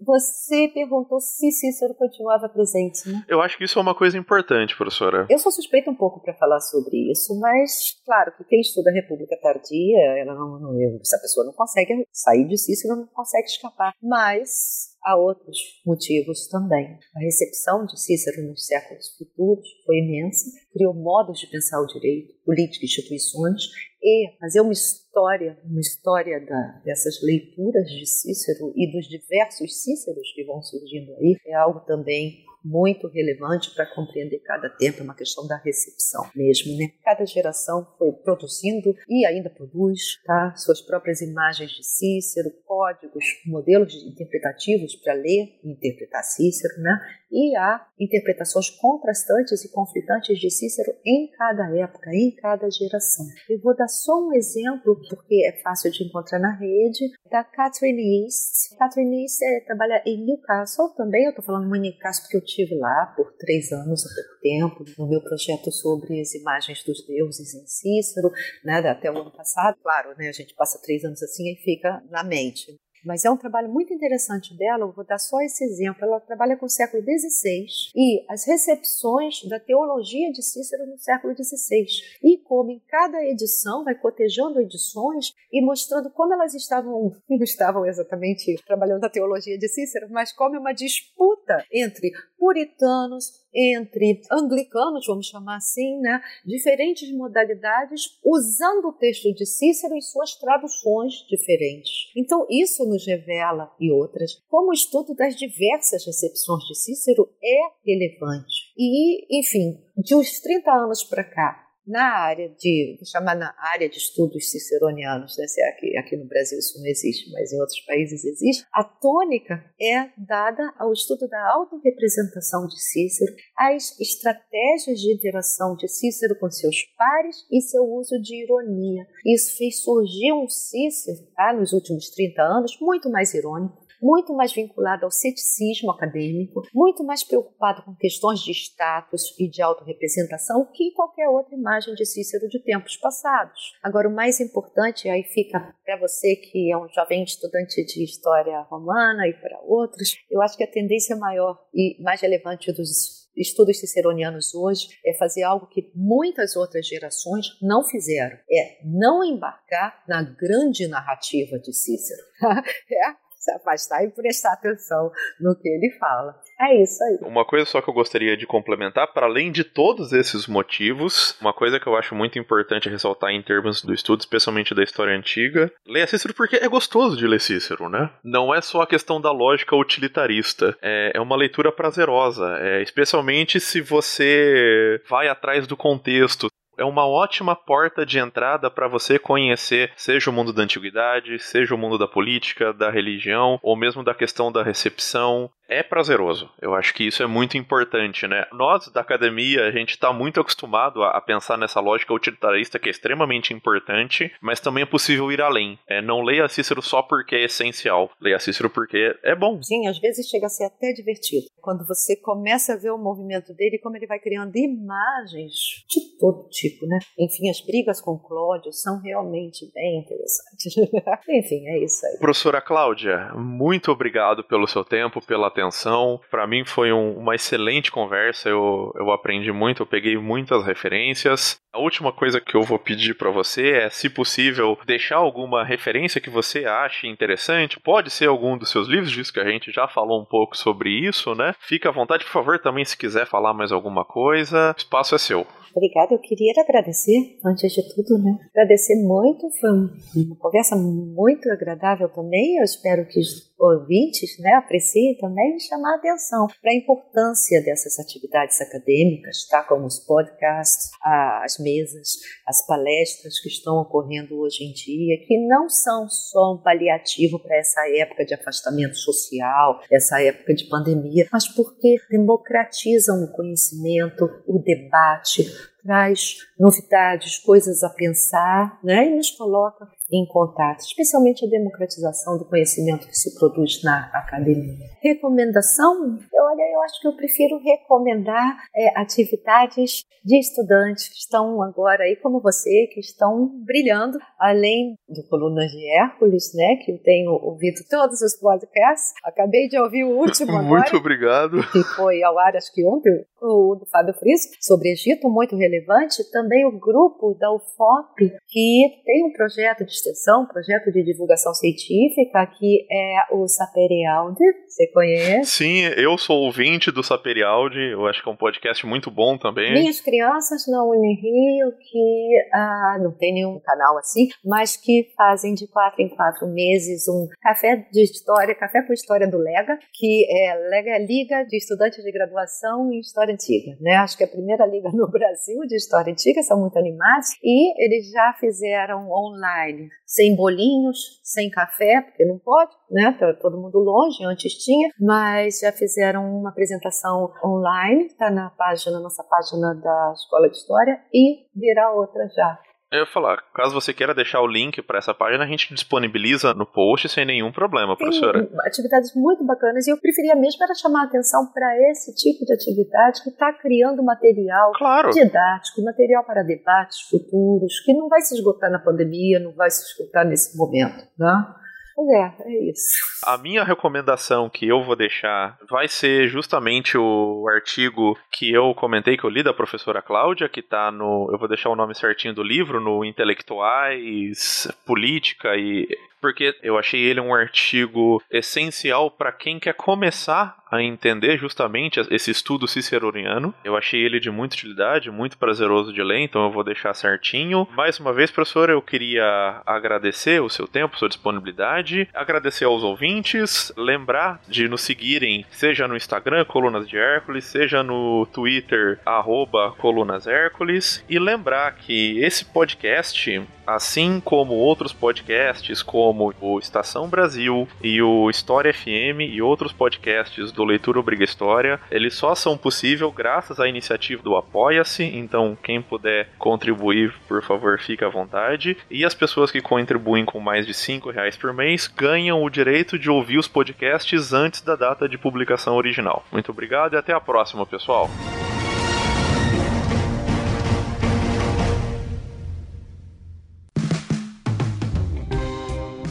Você perguntou se Cícero continuava presente, né? Eu acho que isso é uma coisa importante, professora. Eu sou suspeita um pouco para falar sobre isso, mas claro que quem estuda a República Tardia, ela não, não, essa pessoa não consegue sair de Cícero, não consegue escapar. Mas há outros motivos também. A recepção de Cícero nos séculos futuros foi imensa, criou modos de pensar o direito, política e instituições e fazer uma história, uma história da, dessas leituras de Cícero e dos diversos Cíceros que vão surgindo aí é algo também muito relevante para compreender cada tempo, é uma questão da recepção mesmo, né? Cada geração foi produzindo e ainda produz, tá? Suas próprias imagens de Cícero, códigos, modelos interpretativos para ler e interpretar Cícero, né? E há interpretações contrastantes e conflitantes de Cícero em cada época, em cada geração. Eu vou dar só um exemplo, porque é fácil de encontrar na rede, da Catherine East. Catherine East é, trabalha em Newcastle também, eu estou falando em Newcastle porque eu estive lá por três anos, há pouco tempo, no meu projeto sobre as imagens dos deuses em Cícero, né, até o ano passado. Claro, né, a gente passa três anos assim e fica na mente. Mas é um trabalho muito interessante dela, eu vou dar só esse exemplo. Ela trabalha com o século XVI e as recepções da teologia de Cícero no século XVI. E como em cada edição vai cotejando edições e mostrando como elas estavam, *laughs* não estavam exatamente trabalhando a teologia de Cícero, mas como é uma disputa entre puritanos, entre anglicanos, vamos chamar assim, né, diferentes modalidades, usando o texto de Cícero em suas traduções diferentes. Então, isso nos revela, e outras, como o estudo das diversas recepções de Cícero é relevante. E, enfim, de uns 30 anos para cá, na área de, vou chamar na área de estudos ciceronianos, né? Aqui, aqui no Brasil isso não existe, mas em outros países existe, a tônica é dada ao estudo da autorrepresentação de Cícero, às estratégias de interação de Cícero com seus pares e seu uso de ironia. Isso fez surgir um Cícero, tá, nos últimos 30 anos, muito mais irônico, muito mais vinculado ao ceticismo acadêmico, muito mais preocupado com questões de status e de autorrepresentação que qualquer outra imagem de Cícero de tempos passados. Agora, o mais importante, aí fica para você que é um jovem estudante de história romana e para outros, eu acho que a tendência maior e mais relevante dos estudos ciceronianos hoje é fazer algo que muitas outras gerações não fizeram, é não embarcar na grande narrativa de Cícero. *laughs* é se afastar e prestar atenção no que ele fala. É isso aí. Uma coisa só que eu gostaria de complementar, para além de todos esses motivos, uma coisa que eu acho muito importante ressaltar em termos do estudo, especialmente da história antiga, leia Cícero porque é gostoso de ler Cícero, né? Não é só a questão da lógica utilitarista, é, é uma leitura prazerosa, é, especialmente se você vai atrás do contexto, é uma ótima porta de entrada para você conhecer, seja o mundo da antiguidade, seja o mundo da política, da religião, ou mesmo da questão da recepção, é prazeroso. Eu acho que isso é muito importante, né? Nós da academia, a gente está muito acostumado a, a, pensar nessa lógica utilitarista que é extremamente importante, mas também é possível ir além. É, não leia Cícero só porque é essencial, leia Cícero porque é bom. Sim, às vezes chega a ser até divertido. Quando você começa a ver o movimento dele, como ele vai criando imagens de todo tipo, né? Enfim, as brigas com Cláudio são realmente bem interessantes. *laughs* Enfim, é isso aí. Professora Cláudia, muito obrigado pelo seu tempo, pela atenção atenção. Para mim foi um, uma excelente conversa, eu, eu aprendi muito, eu peguei muitas referências. A última coisa que eu vou pedir para você é, se possível, deixar alguma referência que você ache interessante. Pode ser algum dos seus livros, visto que a gente já falou um pouco sobre isso, né? Fique à vontade, por favor, também se quiser falar mais alguma coisa, o espaço é seu. Obrigada, eu queria agradecer, antes de tudo, né? Agradecer muito, foi uma conversa muito agradável também. Eu espero que os ouvintes né, apreciem também e chamar a atenção para a importância dessas atividades acadêmicas, tá? como os podcasts, as mesas, as palestras que estão ocorrendo hoje em dia, que não são só um paliativo para essa época de afastamento social, essa época de pandemia, mas porque democratizam o conhecimento, o debate, traz novidades, coisas a pensar, né? E nos coloca em contato, especialmente a democratização do conhecimento que se produz na academia. Recomendação? Olha, eu acho que eu prefiro recomendar é, atividades de estudantes que estão agora aí, como você, que estão brilhando, além do Colunas de Hércules, né, que eu tenho ouvido todos os podcasts. Acabei de ouvir o último *laughs* agora. Muito obrigado. Que foi ao ar, acho que ontem, o do Fábio Friso, sobre Egito, muito relevante. Também o grupo da UFOP, que tem um projeto de extensão, projeto de divulgação científica, que é o Saperialde. Você conhece? Sim, eu sou ouvinte do Saperialde, eu acho que é um podcast muito bom também. Minhas crianças na Unirio, que ah, não tem nenhum canal assim, mas que fazem de quatro em quatro meses um café de história, café com história do Lega, que é Lega Liga de Estudantes de Graduação em História Antiga, né? Acho que é a primeira liga *laughs* no Brasil de História Antiga, são muito animados, e eles já fizeram online, sem bolinhos, sem café, porque não pode, né? Tá todo mundo longe, antes tinha, mas já fizeram uma apresentação online, está na página, nossa página da Escola de História, e virá outra já. Eu ia falar, caso você queira deixar o link para essa página, a gente disponibiliza no post sem nenhum problema, Tem professora. atividades muito bacanas e eu preferia mesmo era chamar a atenção para esse tipo de atividade que está criando material claro. didático, material para debates futuros, que não vai se esgotar na pandemia, não vai se esgotar nesse momento, né? Pois é, é isso. A minha recomendação que eu vou deixar vai ser justamente o artigo que eu comentei que eu li da professora Cláudia, que está no. Eu vou deixar o nome certinho do livro, no Intelectuais, Política e porque eu achei ele um artigo essencial para quem quer começar a entender justamente esse estudo ciceroniano. Eu achei ele de muita utilidade, muito prazeroso de ler, então eu vou deixar certinho. Mais uma vez, professora, eu queria agradecer o seu tempo, sua disponibilidade, agradecer aos ouvintes, lembrar de nos seguirem, seja no Instagram, Colunas de Hércules, seja no Twitter, arroba Colunas Hércules, e lembrar que esse podcast, assim como outros podcasts, como o Estação Brasil e o História FM e outros podcasts do Leitura Obriga História. Eles só são possíveis graças à iniciativa do Apoia-se, então quem puder contribuir, por favor, fique à vontade. E as pessoas que contribuem com mais de 5 reais por mês ganham o direito de ouvir os podcasts antes da data de publicação original. Muito obrigado e até a próxima, pessoal!